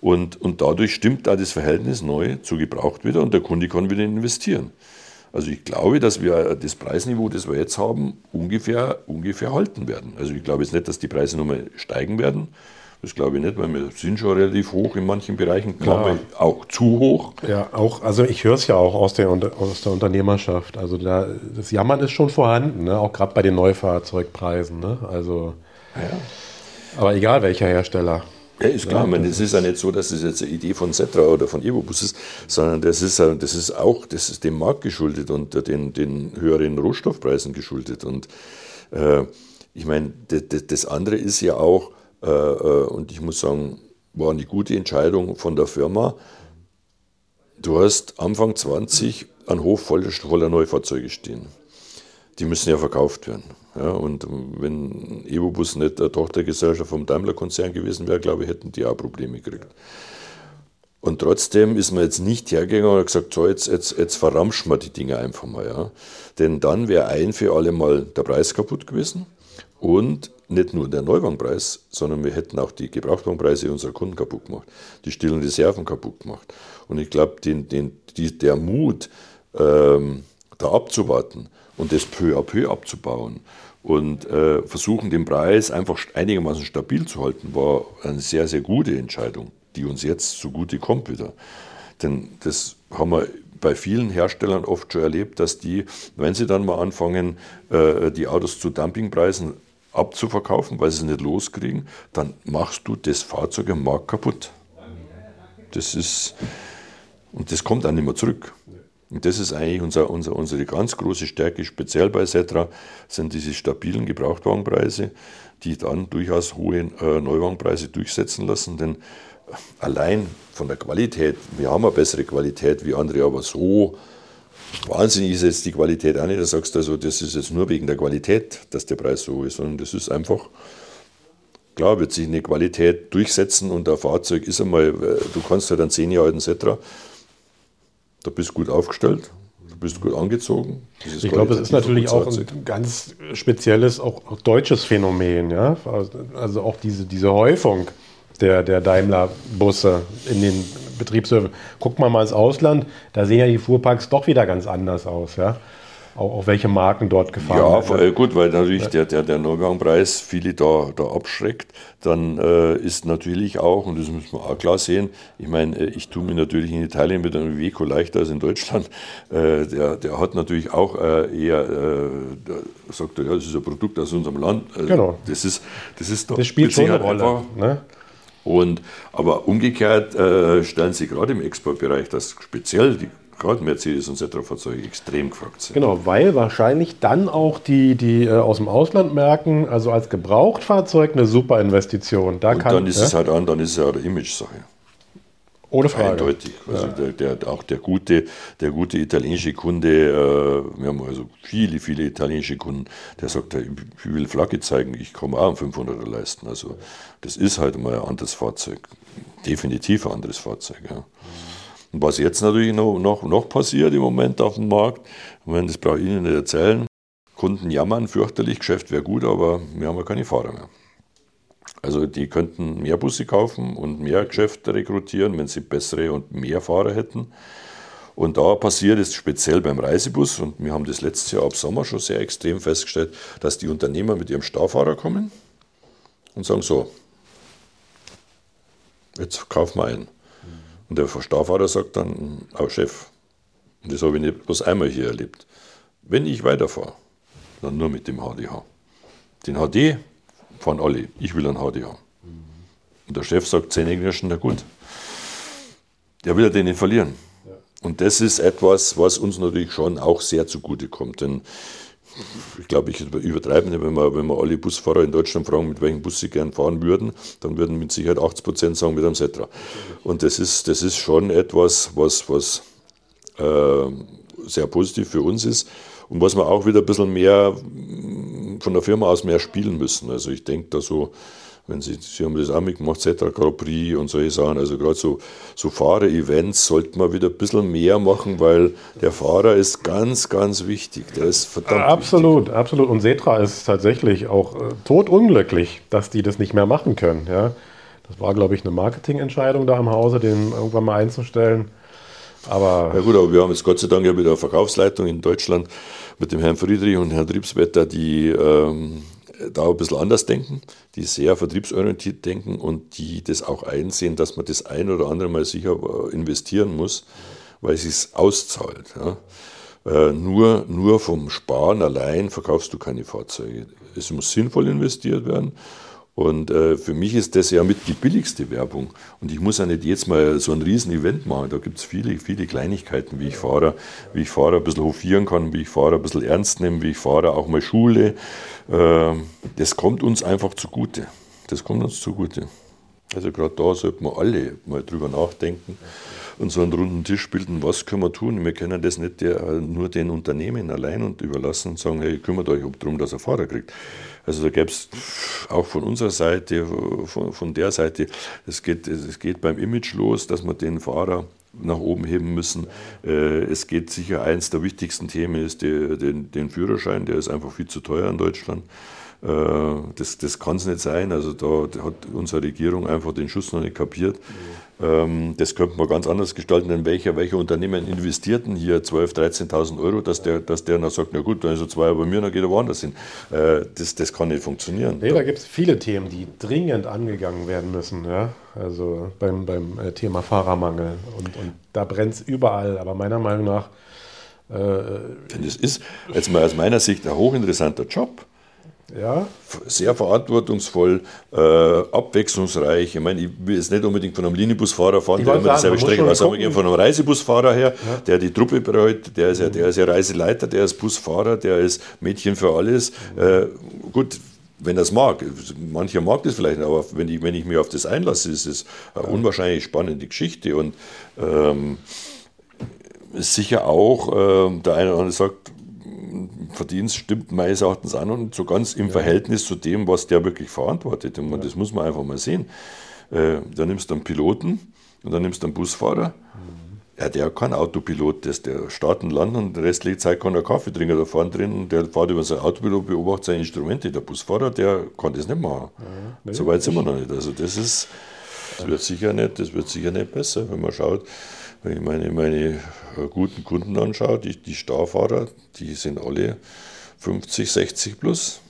Und, und dadurch stimmt da das Verhältnis neu zu gebraucht wieder und der Kunde kann wieder investieren. Also ich glaube, dass wir das Preisniveau, das wir jetzt haben, ungefähr, ungefähr halten werden. Also ich glaube jetzt nicht, dass die Preise nochmal steigen werden, Das glaube ich nicht, weil wir sind schon relativ hoch in manchen Bereichen, glaube ich, auch zu hoch. Ja, auch, also ich höre es ja auch aus der, aus der Unternehmerschaft. Also da, das Jammern ist schon vorhanden, ne? auch gerade bei den Neufahrzeugpreisen. Ne? Also, ja. Aber egal welcher Hersteller. Ja, ist klar. Ja, meine, es ist ja nicht so, dass das jetzt eine Idee von Setra oder von Evobus ist, sondern das ist, das ist auch das ist dem Markt geschuldet und den, den höheren Rohstoffpreisen geschuldet. Und äh, ich meine, das, das andere ist ja auch, und ich muss sagen, war eine gute Entscheidung von der Firma. Du hast Anfang 20 einen Hof voller, voller Neufahrzeuge stehen. Die müssen ja verkauft werden. Ja, und wenn Evobus nicht eine Tochtergesellschaft vom Daimler-Konzern gewesen wäre, glaube ich, hätten die auch Probleme gekriegt. Und trotzdem ist man jetzt nicht hergegangen und gesagt, so, jetzt, jetzt, jetzt verramschen wir die Dinge einfach mal. Ja. Denn dann wäre ein für alle Mal der Preis kaputt gewesen. Und nicht nur der Neuwagenpreis, sondern wir hätten auch die Gebrauchtwagenpreise unserer Kunden kaputt gemacht, die stillen Reserven kaputt gemacht. Und ich glaube, den, den, der Mut, ähm, da abzuwarten und das peu à peu abzubauen und äh, versuchen, den Preis einfach einigermaßen stabil zu halten, war eine sehr, sehr gute Entscheidung, die uns jetzt zugute kommt wieder. Denn das haben wir bei vielen Herstellern oft schon erlebt, dass die, wenn sie dann mal anfangen, äh, die Autos zu Dumpingpreisen abzuverkaufen, weil sie es nicht loskriegen, dann machst du das Fahrzeug am Markt kaputt. Das ist, und das kommt dann nicht mehr zurück. Und das ist eigentlich unser, unser, unsere ganz große Stärke, speziell bei Setra, sind diese stabilen Gebrauchtwagenpreise, die dann durchaus hohe äh, Neuwagenpreise durchsetzen lassen. Denn allein von der Qualität, wir haben eine bessere Qualität wie andere, aber so Wahnsinnig ist jetzt die Qualität auch nicht. Da sagst du also, das ist jetzt nur wegen der Qualität, dass der Preis so ist, sondern das ist einfach, klar, wird sich eine Qualität durchsetzen und ein Fahrzeug ist einmal, äh, du kannst halt einen 10 Jahre alten Setra, da bist du gut aufgestellt, du bist gut angezogen. Ich glaube, es ist natürlich auch ein ganz spezielles, auch, auch deutsches Phänomen, ja. Also auch diese, diese Häufung der, der Daimler-Busse in den Betriebshöfen. Guckt mal mal ins Ausland, da sehen ja die Fuhrparks doch wieder ganz anders aus. Ja? Auch, auch welche Marken dort gefahren ja, werden. Ja, gut, weil natürlich der, der, der Neugangpreis viele da, da abschreckt. Dann äh, ist natürlich auch, und das muss man auch klar sehen, ich meine, äh, ich tue mir natürlich in Italien mit einem Iveco leichter als in Deutschland. [LAUGHS] Äh, der, der hat natürlich auch äh, eher, äh, sagt er, ja, das ist ein Produkt aus unserem Land. Also genau. Das ist, das ist doch, das spielt schon eine Rolle. Einfach, ne? Und, aber umgekehrt äh, stellen sie gerade im Exportbereich, dass speziell die gerade Mercedes und Cetra-Fahrzeuge extrem gefragt sind. Genau, weil wahrscheinlich dann auch die, die äh, aus dem Ausland merken, also als Gebrauchtfahrzeug eine super Investition. Da und kann, dann ist ja? es halt an, dann ist es ja eine Image-Sache. Ohne Frage. Eindeutig. Also ja. der, der, auch der gute, der gute italienische Kunde, äh, wir haben also viele, viele italienische Kunden, der sagt, ich will Flagge zeigen, ich komme auch einen 500er leisten. Also das ist halt mal ein anderes Fahrzeug. Definitiv ein anderes Fahrzeug. Ja. Und was jetzt natürlich noch, noch, noch passiert im Moment auf dem Markt, meine, das brauche ich Ihnen nicht erzählen, Kunden jammern fürchterlich, Geschäft wäre gut, aber wir haben ja keine Fahrer mehr. Also die könnten mehr Busse kaufen und mehr Geschäfte rekrutieren, wenn sie bessere und mehr Fahrer hätten. Und da passiert es speziell beim Reisebus, und wir haben das letztes Jahr ab Sommer schon sehr extrem festgestellt, dass die Unternehmer mit ihrem Starfahrer kommen und sagen so, jetzt kaufen wir einen. Und der Starfahrer sagt dann, oh Chef, und das habe ich nicht bloß einmal hier erlebt, wenn ich weiterfahre, dann nur mit dem HDH. Den HD fahren alle. Ich will einen HD haben. Und der Chef sagt Zähneknirschen, na gut. Der will ja den nicht verlieren. Und das ist etwas, was uns natürlich schon auch sehr zugute kommt. Denn ich glaube, ich übertreibe nicht, wenn wir, wenn wir alle Busfahrer in Deutschland fragen, mit welchem Bus sie gern fahren würden, dann würden mit Sicherheit 80 Prozent sagen, mit einem Setra. Und das ist, das ist schon etwas, was, was äh, sehr positiv für uns ist und was wir auch wieder ein bisschen mehr von der Firma aus mehr spielen müssen. Also ich denke da so, wenn Sie, Sie haben das auch mitgemacht, Zetra Grand Prix und solche Sachen, also gerade so, so Fahrer-Events sollten wir wieder ein bisschen mehr machen, weil der Fahrer ist ganz, ganz wichtig. Der ist verdammt Absolut, wichtig. absolut. Und Setra ist tatsächlich auch äh, totunglücklich, dass die das nicht mehr machen können. Ja? Das war, glaube ich, eine Marketingentscheidung da im Hause, den irgendwann mal einzustellen. Aber ja gut, aber wir haben jetzt Gott sei Dank ja wieder eine Verkaufsleitung in Deutschland mit dem Herrn Friedrich und Herrn Triebswetter, die ähm, da ein bisschen anders denken, die sehr vertriebsorientiert denken und die das auch einsehen, dass man das ein oder andere Mal sicher äh, investieren muss, weil es sich auszahlt. Ja. Äh, nur, nur vom Sparen allein verkaufst du keine Fahrzeuge. Es muss sinnvoll investiert werden. Und äh, für mich ist das ja mit die billigste Werbung. Und ich muss ja nicht jetzt mal so ein Riesen-Event machen. Da gibt es viele, viele Kleinigkeiten, wie ich Fahrer, wie ich Fahrer ein bisschen hofieren kann, wie ich Fahrer ein bisschen ernst nehme, wie ich Fahrer auch mal schule. Äh, das kommt uns einfach zugute. Das kommt uns zugute. Also gerade da sollten wir alle mal drüber nachdenken und so einen runden Tisch bilden, was können wir tun? Wir können das nicht der, nur den Unternehmen allein und überlassen und sagen, hey, kümmert euch darum, dass er Fahrer kriegt. Also da gäbe es auch von unserer Seite, von, von der Seite, es geht, es geht beim Image los, dass man den Fahrer nach oben heben müssen. Äh, es geht sicher, eins der wichtigsten Themen ist der, den, den Führerschein, der ist einfach viel zu teuer in Deutschland. Äh, das, das kann es nicht sein. Also da hat unsere Regierung einfach den Schuss noch nicht kapiert. Mhm. Das könnte man ganz anders gestalten, denn welcher, welcher Unternehmen investierten hier 12.000, 13.000 Euro, dass der, dass der dann sagt, na gut, dann ist er zwei bei mir, dann geht er woanders hin. Äh, das, das kann nicht funktionieren. Nee, da gibt es viele Themen, die dringend angegangen werden müssen. Ja? Also beim, beim äh, Thema Fahrermangel. Und, und da brennt es überall. Aber meiner Meinung nach... Äh, Denn es ist jetzt mal aus meiner Sicht ein hochinteressanter Job. Ja. Sehr verantwortungsvoll, äh, abwechslungsreich. Ich meine, ich will jetzt nicht unbedingt von einem Linienbusfahrer fahren, ich der immer dieselbe Strecke was sagen wir von einem Reisebusfahrer her, ja. der die Truppe betreut, der ist, ja, der ist ja Reiseleiter, der ist Busfahrer, der ist Mädchen für alles. Äh, gut, wenn er es mag. Mancher mag das vielleicht, aber wenn ich, wenn ich mich auf das einlasse, ist es eine unwahrscheinlich spannende Geschichte und ähm, sicher auch, äh, der eine oder andere sagt, Verdienst stimmt meines Erachtens an und so ganz im ja. Verhältnis zu dem, was der wirklich verantwortet. Und ja. das muss man einfach mal sehen. Äh, da nimmst du einen Piloten und dann nimmst du einen Busfahrer. Mhm. Ja, der kann Autopilot, das, der starten, landen und der restliche Zeit kann er Kaffee trinken da vorne drin und der fährt über sein Autopilot, beobachtet seine Instrumente. Der Busfahrer, der kann das nicht machen. Ja, nee, so weit sind wir noch nicht. Also das ist, das wird sicher nicht, das wird sicher nicht besser, wenn man schaut, wenn ich meine, meine äh, guten Kunden anschaue, die, die Starfahrer, die sind alle 50, 60 plus.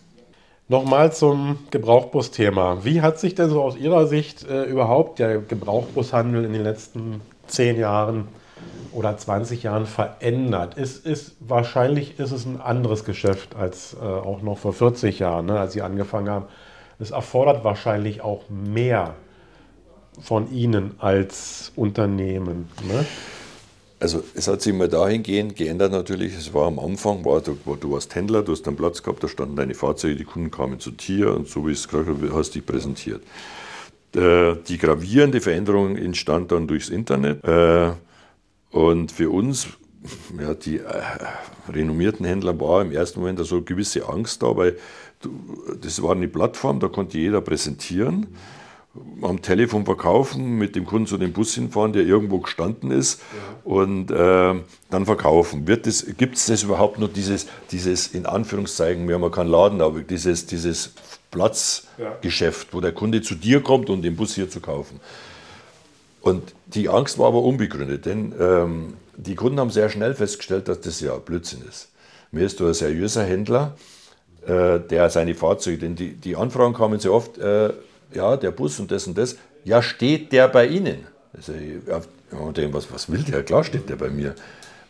Nochmal zum Gebrauchbus-Thema. Wie hat sich denn so aus Ihrer Sicht äh, überhaupt der Gebrauchbushandel in den letzten 10 Jahren oder 20 Jahren verändert? Ist, ist, wahrscheinlich ist es ein anderes Geschäft als äh, auch noch vor 40 Jahren, ne, als Sie angefangen haben. Es erfordert wahrscheinlich auch mehr von Ihnen als Unternehmen? Ne? Also es hat sich mal dahingehend geändert natürlich. Es war am Anfang, war, du, du warst Händler, du hast einen Platz gehabt, da standen deine Fahrzeuge, die Kunden kamen zu dir und so wie es gerade hast dich präsentiert. Äh, die gravierende Veränderung entstand dann durchs Internet. Äh, und für uns, ja, die äh, renommierten Händler, war im ersten Moment so eine gewisse Angst da, weil du, das war eine Plattform, da konnte jeder präsentieren. Mhm am Telefon verkaufen, mit dem Kunden zu dem Bus hinfahren, der irgendwo gestanden ist ja. und äh, dann verkaufen. Gibt es das überhaupt noch dieses, dieses, in Anführungszeichen, wir haben ja keinen Laden, aber dieses, dieses Platzgeschäft, ja. wo der Kunde zu dir kommt, um den Bus hier zu kaufen? Und die Angst war aber unbegründet, denn ähm, die Kunden haben sehr schnell festgestellt, dass das ja Blödsinn ist. Mir ist du ein seriöser Händler, äh, der seine Fahrzeuge, denn die, die Anfragen kamen sehr oft, äh, ja, der Bus und das und das, ja, steht der bei Ihnen? Also, ja, was, was will der? Klar steht der bei mir.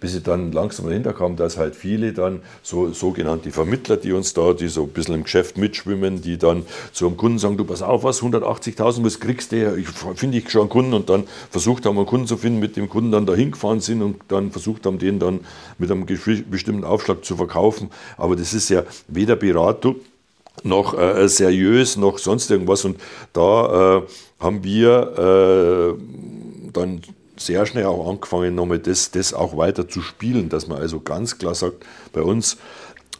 Bis ich dann langsam dahinter kam, dass halt viele dann so sogenannte Vermittler, die uns da, die so ein bisschen im Geschäft mitschwimmen, die dann zu einem Kunden sagen, du pass auf, was, 180.000, was kriegst du? Ich finde ich schon einen Kunden und dann versucht haben, einen Kunden zu finden, mit dem Kunden dann dahin gefahren sind und dann versucht haben, den dann mit einem bestimmten Aufschlag zu verkaufen. Aber das ist ja weder Beratung, noch äh, seriös, noch sonst irgendwas. Und da äh, haben wir äh, dann sehr schnell auch angefangen, nochmal das, das auch weiter zu spielen, dass man also ganz klar sagt, bei uns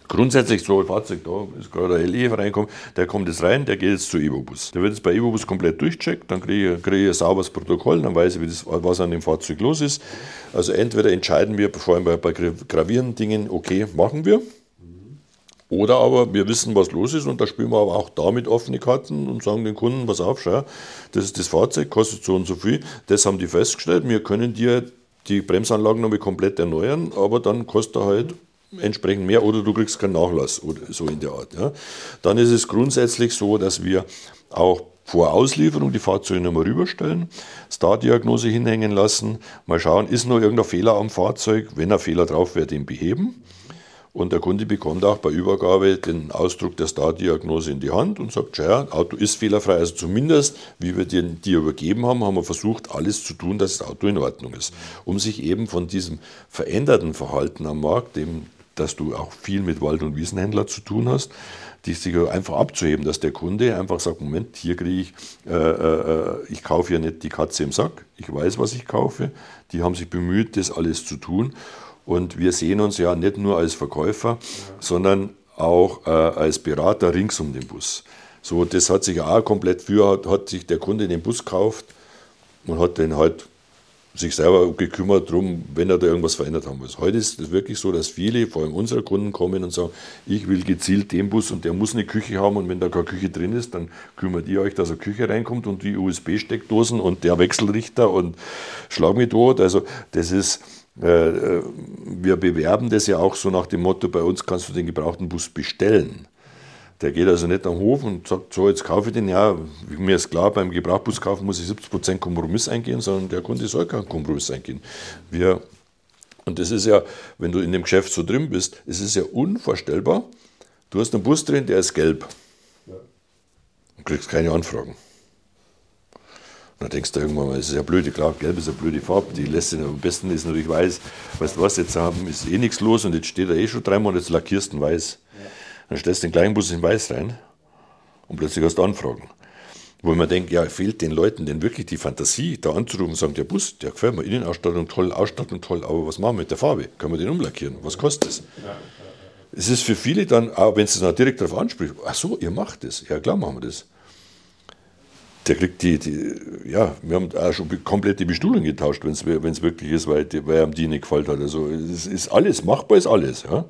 grundsätzlich so ein Fahrzeug, da ist gerade ein LE reinkommt, der kommt jetzt rein, der geht jetzt zu Evobus. Der wird jetzt bei Evobus komplett durchcheckt, dann kriege ich, kriege ich ein sauberes Protokoll, dann weiß ich, das, was an dem Fahrzeug los ist. Also entweder entscheiden wir, vor allem bei, bei gravierenden Dingen, okay, machen wir, oder aber wir wissen, was los ist und da spielen wir aber auch damit offene Karten und sagen den Kunden, pass auf, schau, das ist das Fahrzeug, kostet so und so viel. Das haben die festgestellt, wir können dir die Bremsanlagen nochmal komplett erneuern, aber dann kostet er halt entsprechend mehr oder du kriegst keinen Nachlass oder so in der Art. Ja. Dann ist es grundsätzlich so, dass wir auch vor Auslieferung die Fahrzeuge nochmal rüberstellen, Star-Diagnose hinhängen lassen, mal schauen, ist noch irgendein Fehler am Fahrzeug, wenn ein Fehler drauf wäre, den beheben. Und der Kunde bekommt auch bei Übergabe den Ausdruck der Star-Diagnose in die Hand und sagt, ja, Auto ist fehlerfrei. Also zumindest, wie wir dir, dir übergeben haben, haben wir versucht, alles zu tun, dass das Auto in Ordnung ist. Um sich eben von diesem veränderten Verhalten am Markt, dem, dass du auch viel mit Wald- und Wiesenhändlern zu tun hast, die sich einfach abzuheben, dass der Kunde einfach sagt, Moment, hier kriege ich, äh, äh, ich kaufe ja nicht die Katze im Sack, ich weiß, was ich kaufe. Die haben sich bemüht, das alles zu tun. Und wir sehen uns ja nicht nur als Verkäufer, ja. sondern auch äh, als Berater rings um den Bus. So, das hat sich auch komplett für, hat, hat sich der Kunde den Bus gekauft und hat den halt sich selber gekümmert darum, wenn er da irgendwas verändert haben muss. Heute ist es wirklich so, dass viele, vor allem unsere Kunden, kommen und sagen, ich will gezielt den Bus und der muss eine Küche haben und wenn da keine Küche drin ist, dann kümmert ihr euch, dass eine Küche reinkommt und die USB-Steckdosen und der Wechselrichter und schlag mich tot. Also das ist wir bewerben das ja auch so nach dem Motto, bei uns kannst du den gebrauchten Bus bestellen. Der geht also nicht am Hof und sagt, so, jetzt kaufe ich den. Ja, mir ist klar, beim Gebrauchbus kaufen muss ich 70% Kompromiss eingehen, sondern der Kunde soll keinen Kompromiss eingehen. Wir, und das ist ja, wenn du in dem Geschäft so drin bist, es ist ja unvorstellbar. Du hast einen Bus drin, der ist gelb. Und kriegst keine Anfragen. Dann denkst du irgendwann mal, es ist ja blöd, klar, gelb ist eine blöde Farbe, die lässt sich am besten ist natürlich weiß. Weißt du was, jetzt haben, ist eh nichts los und jetzt steht er eh schon dreimal und jetzt lackierst du ihn weiß. Dann stellst du den kleinen Bus in weiß rein und plötzlich hast du Anfragen. Wo man denkt, ja, fehlt den Leuten denn wirklich die Fantasie, da anzurufen und sagen, der Bus, der gefällt mir, Innenausstattung toll, Ausstattung toll, aber was machen wir mit der Farbe? Können wir den umlackieren? Was kostet es? Es ist für viele dann, auch wenn es dann direkt darauf anspricht, ach so, ihr macht das. Ja, klar machen wir das der kriegt die, die, ja, wir haben auch schon komplett die Bestuhlung getauscht, wenn es wirklich ist, weil, weil ihm die nicht gefällt hat. Also es ist alles, machbar ist alles. Ja.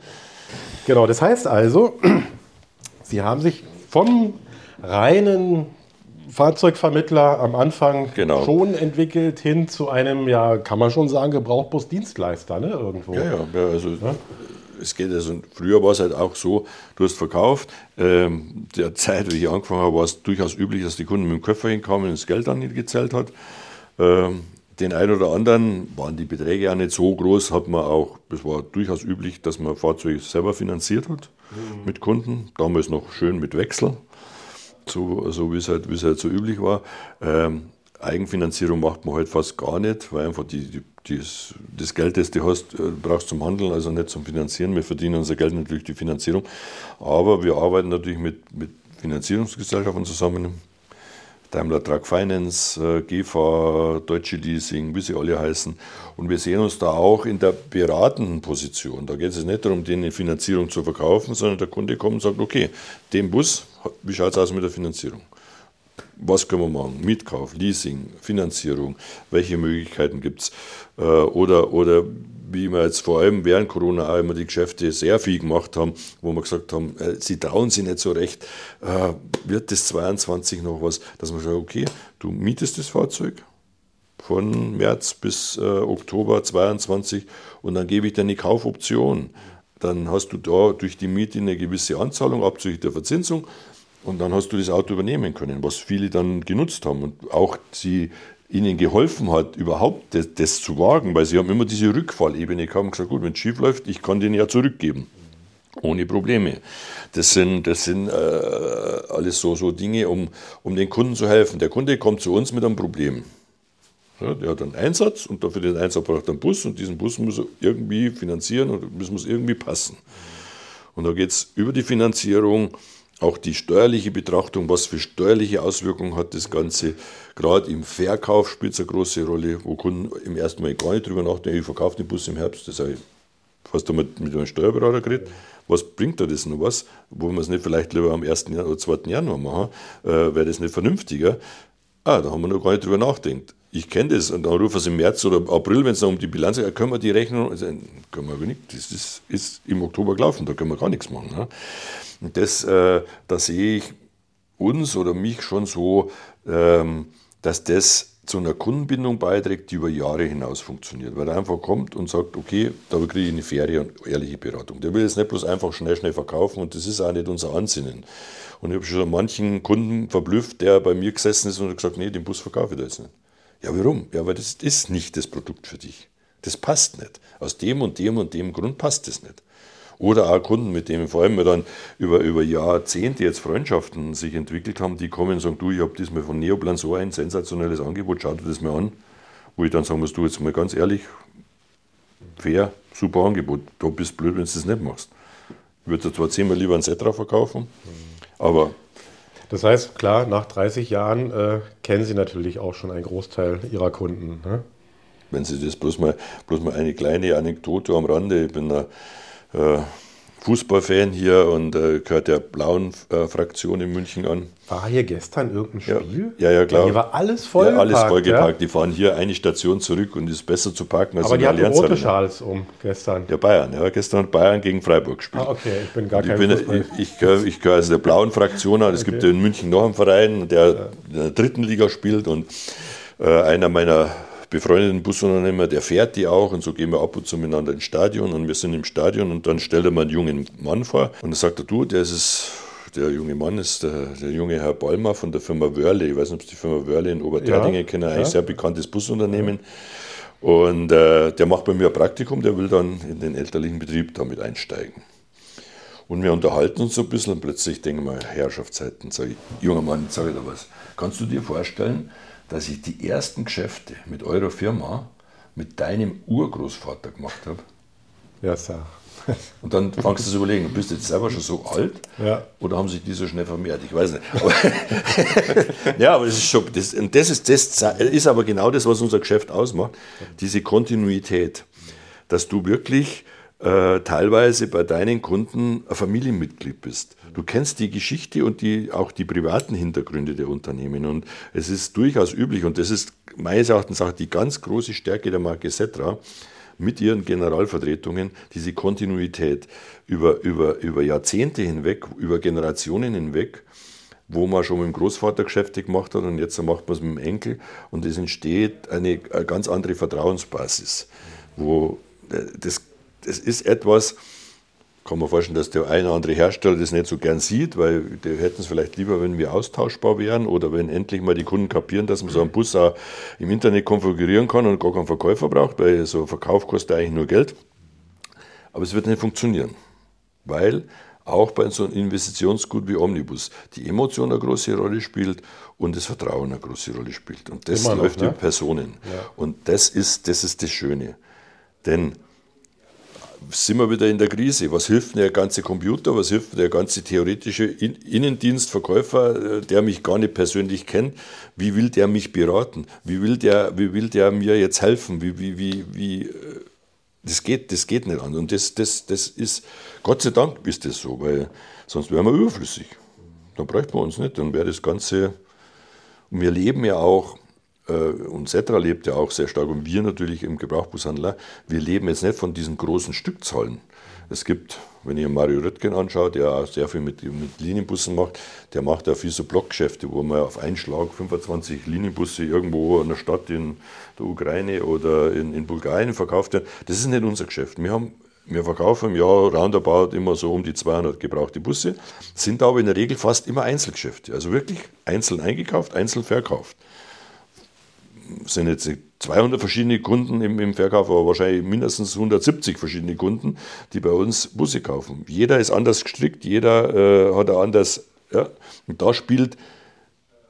Genau, das heißt also, [CLEARS THROAT] Sie haben sich vom reinen Fahrzeugvermittler am Anfang genau. schon entwickelt hin zu einem, ja, kann man schon sagen, Gebrauchbus-Dienstleister, ne, irgendwo. Ja, ja, also ja? Es geht also, früher war es halt auch so, du hast verkauft. Ähm, der Zeit, wie ich angefangen habe, war es durchaus üblich, dass die Kunden mit dem Köffer hinkamen und das Geld dann nicht gezählt hat. Ähm, den einen oder anderen waren die Beträge auch nicht so groß, hat man auch, es war durchaus üblich, dass man Fahrzeuge selber finanziert hat mhm. mit Kunden. Damals noch schön mit Wechsel, so, so wie, es halt, es halt so üblich war. Ähm, Eigenfinanzierung macht man halt fast gar nicht, weil einfach die, die das, das Geld, das du hast, äh, brauchst zum Handeln, also nicht zum Finanzieren. Wir verdienen unser Geld natürlich die Finanzierung. Aber wir arbeiten natürlich mit, mit Finanzierungsgesellschaften zusammen. Daimler Truck Finance, äh, GEFA, Deutsche Leasing, wie sie alle heißen. Und wir sehen uns da auch in der beratenden Position. Da geht es nicht darum, denen Finanzierung zu verkaufen, sondern der Kunde kommt und sagt, okay, den Bus, wie schaut es aus mit der Finanzierung? was können wir machen? Mietkauf, Leasing, Finanzierung, welche Möglichkeiten gibt es? Äh, oder, oder wie wir jetzt vor allem während Corona auch immer die Geschäfte sehr viel gemacht haben, wo wir gesagt haben, äh, sie trauen sich nicht so recht, äh, wird das 22 noch was, dass man sagt, okay, du mietest das Fahrzeug von März bis Oktober 22 und dann gebe ich dir eine Kaufoption. Dann hast du da durch die Miete eine gewisse Anzahlung abzüglich der Verzinsung und dann hast du das Auto übernehmen können, was viele dann genutzt haben und auch sie ihnen geholfen hat, überhaupt das, das zu wagen, weil sie haben immer diese Rückfallebene gehabt und gesagt, gut, wenn es schief läuft, ich kann den ja zurückgeben. Ohne Probleme. Das sind, das sind äh, alles so, so Dinge, um, um den Kunden zu helfen. Der Kunde kommt zu uns mit einem Problem. Ja, der hat einen Einsatz und dafür den Einsatz braucht er einen Bus und diesen Bus muss er irgendwie finanzieren und das muss irgendwie passen. Und da geht es über die Finanzierung auch die steuerliche Betrachtung, was für steuerliche Auswirkungen hat das Ganze. Gerade im Verkauf spielt es eine große Rolle, wo Kunden im ersten Mal gar nicht drüber nachdenken, ich verkaufe den Bus im Herbst, das habe ich fast einmal mit einem Steuerberater geredet. Was bringt da das noch was? Wo wir es nicht vielleicht lieber am 1. oder 2. Januar machen, äh, wäre das nicht vernünftiger? Ah, da haben wir noch gar nicht drüber nachdenkt. Ich kenne das und dann rufen sie im März oder April, wenn es dann um die Bilanz geht, können wir die Rechnung, also, können wir nicht, das ist, ist, im Oktober gelaufen, da können wir gar nichts machen. Ne? Und das, äh, da sehe ich uns oder mich schon so, ähm, dass das zu einer Kundenbindung beiträgt, die über Jahre hinaus funktioniert. Weil er einfach kommt und sagt, okay, da kriege ich eine faire und ehrliche Beratung. Der will jetzt nicht bloß einfach schnell, schnell verkaufen und das ist auch nicht unser Ansinnen. Und ich habe schon manchen Kunden verblüfft, der bei mir gesessen ist und gesagt, nee, den Bus verkaufe ich da jetzt nicht. Ja, warum? Ja, weil das ist nicht das Produkt für dich. Das passt nicht. Aus dem und dem und dem Grund passt das nicht. Oder auch Kunden, mit denen vor allem dann über, über Jahrzehnte jetzt Freundschaften sich entwickelt haben, die kommen und sagen, du, ich habe diesmal von Neoplan so ein sensationelles Angebot, schau dir das mal an. Wo ich dann sagen muss, du jetzt mal ganz ehrlich, fair, super Angebot, du bist blöd, wenn du das nicht machst. Ich würde zwar zehnmal lieber ein Setra verkaufen, aber... Das heißt, klar, nach 30 Jahren äh, kennen Sie natürlich auch schon einen Großteil Ihrer Kunden. Ne? Wenn Sie das bloß mal, bloß mal eine kleine Anekdote am Rande, ich bin da äh, Fußballfan hier und äh, gehört der blauen äh, Fraktion in München an. War hier gestern irgendein Spiel? Ja, ja, ja klar. Hier war alles voll ja, alles vollgeparkt. Ja? Die fahren hier eine Station zurück und ist besser zu parken als Aber die hatten rote Schals um gestern. Der Bayern, ja. Gestern hat Bayern gegen Freiburg gespielt. Ah, okay. Ich bin gar kein ich bin, Ich, ich gehöre ich gehör also der blauen Fraktion an. Es okay. gibt in München noch einen Verein, der ja. in der dritten Liga spielt und äh, einer meiner befreundeten Busunternehmer, der fährt die auch und so gehen wir ab und zu miteinander ins Stadion und wir sind im Stadion und dann stellt er mir einen jungen Mann vor und dann sagt er, du, der ist der junge Mann ist der, der, junge Herr Ballmer von der Firma Wörle. Ich weiß nicht, ob Sie die Firma Wörle in Oberterdingen ja, kennen, eigentlich ja. sehr bekanntes Busunternehmen. Und äh, der macht bei mir ein Praktikum, der will dann in den elterlichen Betrieb damit einsteigen. Und wir unterhalten uns so ein bisschen und plötzlich denken wir, Herrschaftszeiten, sage ich, junger Mann, sage ich da was. Kannst du dir vorstellen, dass ich die ersten Geschäfte mit eurer Firma mit deinem Urgroßvater gemacht habe. Ja, sag. [LAUGHS] Und dann fangst du zu überlegen, bist du jetzt selber schon so alt? Ja. Oder haben sich die so schnell vermehrt? Ich weiß nicht. Aber [LAUGHS] ja, aber das ist schon, das, und das ist, das ist aber genau das, was unser Geschäft ausmacht, diese Kontinuität. Dass du wirklich äh, teilweise bei deinen Kunden ein Familienmitglied bist. Du kennst die Geschichte und die, auch die privaten Hintergründe der Unternehmen. Und es ist durchaus üblich, und das ist meines Erachtens auch die ganz große Stärke der Marke Setra, mit ihren Generalvertretungen diese Kontinuität über, über, über Jahrzehnte hinweg, über Generationen hinweg, wo man schon mit dem Großvater Geschäfte gemacht hat und jetzt macht man es mit dem Enkel und es entsteht eine, eine ganz andere Vertrauensbasis, wo äh, das das ist etwas, kann man vorstellen, dass der eine oder andere Hersteller das nicht so gern sieht, weil die hätten es vielleicht lieber, wenn wir austauschbar wären oder wenn endlich mal die Kunden kapieren, dass man so einen Bus auch im Internet konfigurieren kann und gar keinen Verkäufer braucht, weil so ein Verkauf kostet eigentlich nur Geld. Aber es wird nicht funktionieren, weil auch bei so einem Investitionsgut wie Omnibus die Emotion eine große Rolle spielt und das Vertrauen eine große Rolle spielt. Und das noch, läuft ne? über Personen. Ja. Und das ist, das ist das Schöne. Denn sind wir wieder in der Krise. Was hilft mir der ganze Computer, was hilft mir der ganze theoretische Innendienstverkäufer, äh, der mich gar nicht persönlich kennt? Wie will der mich beraten? Wie will der, wie will der mir jetzt helfen? Wie, wie, wie, wie, äh, das geht, das geht nicht an. Und das, das, das ist, Gott sei Dank ist das so, weil sonst wären wir überflüssig. Dann bräuchten wir uns nicht. Dann wäre das Ganze, und wir leben ja auch, und Setra lebt ja auch sehr stark und wir natürlich im Gebrauchbuchhandler, wir leben jetzt nicht von diesen großen Stückzahlen. Es gibt, wenn ihr Mario Röttgen anschaut, der auch sehr viel mit, mit Linienbussen macht, der macht ja viel so Blockgeschäfte, wo man auf einen Schlag 25 Linienbusse irgendwo in der Stadt in der Ukraine oder in, in Bulgarien verkauft werden. Das ist nicht unser Geschäft. Wir haben wir verkaufen im Jahr roundabout immer so um die 200 gebrauchte Busse, sind aber in der Regel fast immer Einzelgeschäfte. Also wirklich einzeln eingekauft, einzeln verkauft sind jetzt 200 verschiedene Kunden im, im Verkauf, aber wahrscheinlich mindestens 170 verschiedene Kunden, die bei uns Busse kaufen. Jeder ist anders gestrickt, jeder äh, hat ein anders. Ja, und da spielt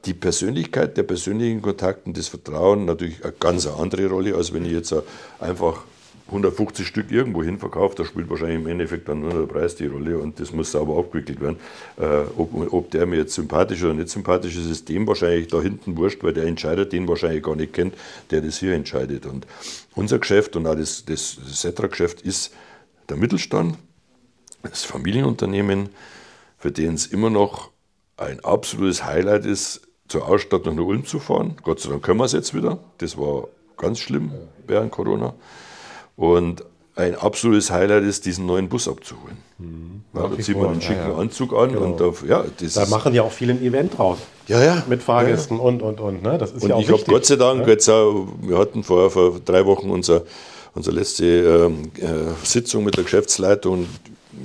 die Persönlichkeit, der persönlichen Kontakt das Vertrauen natürlich eine ganz andere Rolle, als wenn ich jetzt einfach 150 Stück irgendwo hin verkauft, da spielt wahrscheinlich im Endeffekt dann nur der Preis die Rolle und das muss sauber abgewickelt werden. Äh, ob, ob, der mir jetzt sympathisch oder nicht sympathisch ist, ist dem wahrscheinlich da hinten wurscht, weil der Entscheider den wahrscheinlich gar nicht kennt, der das hier entscheidet. Und unser Geschäft und auch das, das Setra-Geschäft ist der Mittelstand, das Familienunternehmen, für den es immer noch ein absolutes Highlight ist, zur Ausstattung nach Ulm zu fahren. Gott sei Dank können wir es jetzt wieder. Das war ganz schlimm während Corona. Und ein absolutes Highlight ist, diesen neuen Bus abzuholen. Mhm. Ja, da zieht man einen schicken ja, ja. Anzug an genau. und da, ja, das da machen ja auch viele ein Event draus. Ja, ja. Mit Fahrgästen und, und, und. Ne? Das ist und ja auch ich habe Gott sei Dank, ja? jetzt auch, wir hatten vor, vor drei Wochen unser, unsere letzte ähm, äh, Sitzung mit der Geschäftsleitung.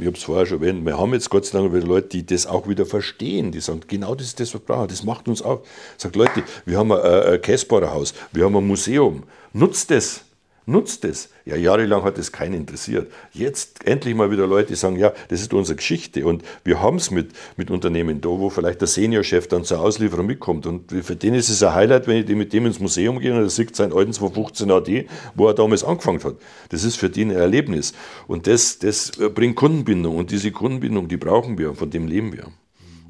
Ich habe es vorher schon erwähnt, wir haben jetzt Gott sei Dank wieder Leute, die das auch wieder verstehen. Die sagen, genau das ist das, was wir brauchen. Das macht uns auch. Sagt, Leute, wir haben ein, ein Käsbarer Haus, wir haben ein Museum. Nutzt das. Nutzt es. Ja, jahrelang hat es keinen interessiert. Jetzt endlich mal wieder Leute, sagen, ja, das ist unsere Geschichte und wir haben es mit, mit Unternehmen da, wo vielleicht der Seniorchef dann zur Auslieferung mitkommt. Und für den ist es ein Highlight, wenn ich mit dem ins Museum gehe und er sieht seinen alten 215 AD, wo er damals angefangen hat. Das ist für den ein Erlebnis. Und das, das bringt Kundenbindung und diese Kundenbindung, die brauchen wir und von dem leben wir.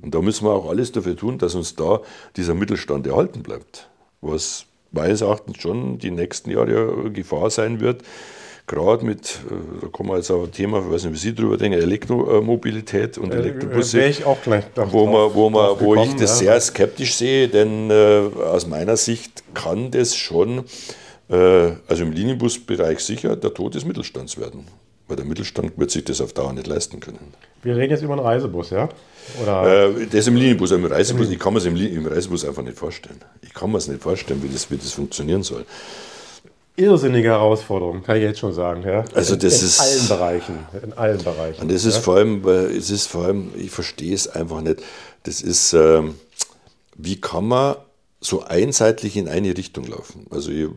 Und da müssen wir auch alles dafür tun, dass uns da dieser Mittelstand erhalten bleibt. Was meines Erachtens schon die nächsten Jahre Gefahr sein wird. Gerade mit, äh, da kommen wir jetzt auf ein Thema, ich weiß nicht, wie Sie darüber denken, Elektromobilität und äh, Elektrobusse. Äh, ich auch gleich wo, man, wo, man, wo ich das ja. sehr skeptisch sehe, denn äh, aus meiner Sicht kann das schon, äh, also im Linienbusbereich sicher, der Tod des Mittelstands werden. Weil der Mittelstand wird sich das auf Dauer nicht leisten können. Wir reden jetzt über einen Reisebus, ja? Oder äh, das im Linienbus, im Reisebus, ich kann mir es im, im, Reisebus einfach nicht vorstellen. Ich kann mir es nicht vorstellen, wie das, wie das funktionieren soll. Irrsinnige Herausforderung, kann ich jetzt schon sagen. Ja? Also das in, in ist allen Bereichen, in allen Bereichen. Und das ist vor allem, es ist vor allem, ich verstehe es einfach nicht. Das ist, ähm, wie kann man so einseitig in eine Richtung laufen? Also ich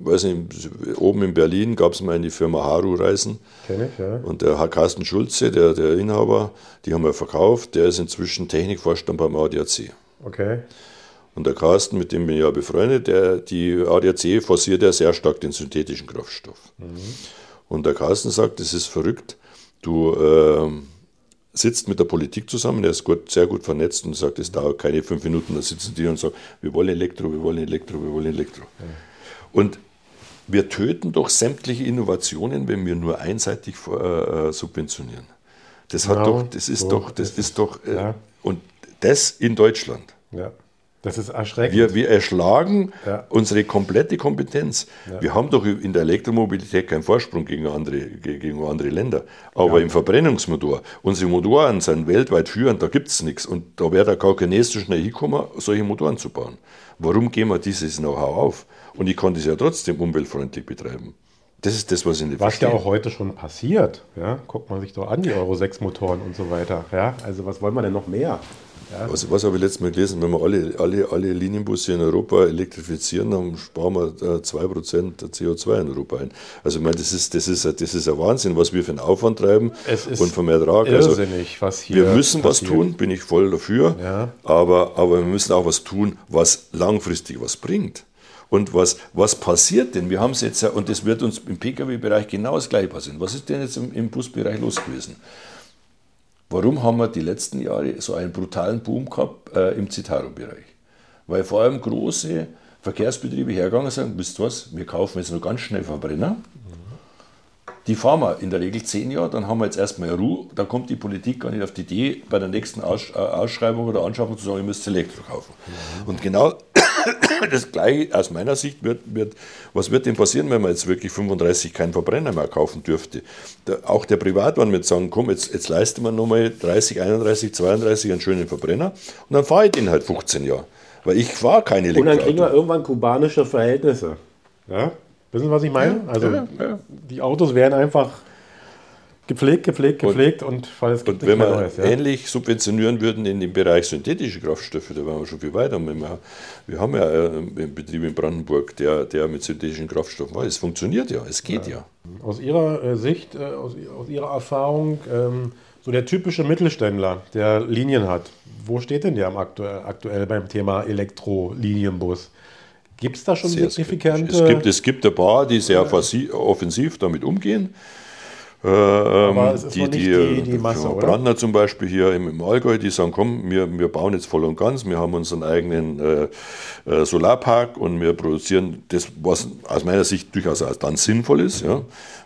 weiß nicht, oben in Berlin gab es mal eine Firma Haru Reisen. Kenn ich, ja. Und der Herr Carsten Schulze, der, der Inhaber, die haben wir verkauft, der ist inzwischen Technikvorstand beim ADAC. Okay. Und der Carsten, mit dem bin ich ja befreundet, der, die ADAC forciert ja sehr stark den synthetischen Kraftstoff. Mhm. Und der Carsten sagt, das ist verrückt, du äh, sitzt mit der Politik zusammen, er ist gut, sehr gut vernetzt und sagt, es dauert keine fünf Minuten, da sitzen die und sagen, wir wollen Elektro, wir wollen Elektro, wir wollen Elektro. Ja. Und wir töten doch sämtliche Innovationen, wenn wir nur einseitig äh, äh subventionieren. Das hat genau, doch, das ist so, doch, das, das ist doch, äh, ja. und das in Deutschland. Ja. Das ist erschreckend. Wir, wir erschlagen ja. unsere komplette Kompetenz. Ja. Wir haben doch in der Elektromobilität keinen Vorsprung gegen andere, gegen andere Länder. Aber ja. im Verbrennungsmotor, unsere Motoren sind weltweit führend, da gibt es nichts. Und da wäre der gar kein so schnell hinkommen, solche Motoren zu bauen. Warum gehen wir dieses Know-how auf? Und ich konnte es ja trotzdem umweltfreundlich betreiben. Das ist das, was ich nicht Was verstehe. ja auch heute schon passiert. Ja? Guckt man sich doch an, die Euro 6 Motoren und so weiter. Ja? Also was wollen wir denn noch mehr? Ja. Was, was habe ich letztes Mal gelesen? Wenn wir alle, alle, alle Linienbusse in Europa elektrifizieren, dann sparen wir äh, 2% CO2 in Europa ein. Also ich meine, das ist, das, ist, das ist ein Wahnsinn, was wir für einen Aufwand treiben und vom Ertrag. Also irrsinnig, also, was hier Wir müssen passiert. was tun, bin ich voll dafür, ja. aber, aber wir müssen auch was tun, was langfristig was bringt. Und was, was passiert denn? Wir haben es jetzt und das wird uns im Pkw-Bereich genau das gleiche passieren. Was ist denn jetzt im, im Busbereich los gewesen? Warum haben wir die letzten Jahre so einen brutalen Boom gehabt äh, im Citaro-Bereich? Weil vor allem große Verkehrsbetriebe hergegangen sind, wisst ihr was, wir kaufen jetzt nur ganz schnell Verbrenner. Die fahren wir in der Regel zehn Jahre, dann haben wir jetzt erstmal Ruhe, dann kommt die Politik gar nicht auf die Idee, bei der nächsten äh, Ausschreibung oder Anschaffung zu sagen, ihr müsst Elektro kaufen. Und genau [COUGHS] das Gleiche aus meiner Sicht wird, wird, was wird denn passieren, wenn man jetzt wirklich 35 keinen Verbrenner mehr kaufen dürfte? Da, auch der Privatmann wird sagen, komm, jetzt, jetzt leisten wir nochmal 30, 31, 32 einen schönen Verbrenner und dann fahre ich den halt 15 Jahre. Weil ich fahre keine Elektroauto. Und dann kriegen wir irgendwann kubanische Verhältnisse. Ja? Wissen Sie, was ich meine? Also ja, ja. die Autos werden einfach Gepflegt, gepflegt, gepflegt und, und, und wenn wir Neues, ja. ähnlich subventionieren würden in dem Bereich synthetische Kraftstoffe, da wären wir schon viel weiter. Wir, haben ja einen Betrieb in Brandenburg, der, der mit synthetischen Kraftstoffen war. Es funktioniert ja, es geht ja. ja. Aus Ihrer äh, Sicht, äh, aus, aus, Ihrer Erfahrung, ähm, so der typische Mittelständler, der Linien hat, wo steht denn der aktuell, aktuell beim Thema Elektro-Linienbus? Gibt es da schon sehr signifikante? Es gibt, es gibt ein paar, die sehr offensiv damit umgehen. Äh, ähm, die, die, die, die Masse? Brandner zum Beispiel hier im, im Allgäu, die sagen, komm, wir, wir bauen jetzt voll und ganz, wir haben unseren eigenen äh, äh, Solarpark und wir produzieren das, was aus meiner Sicht durchaus dann sinnvoll ist, mhm. ja,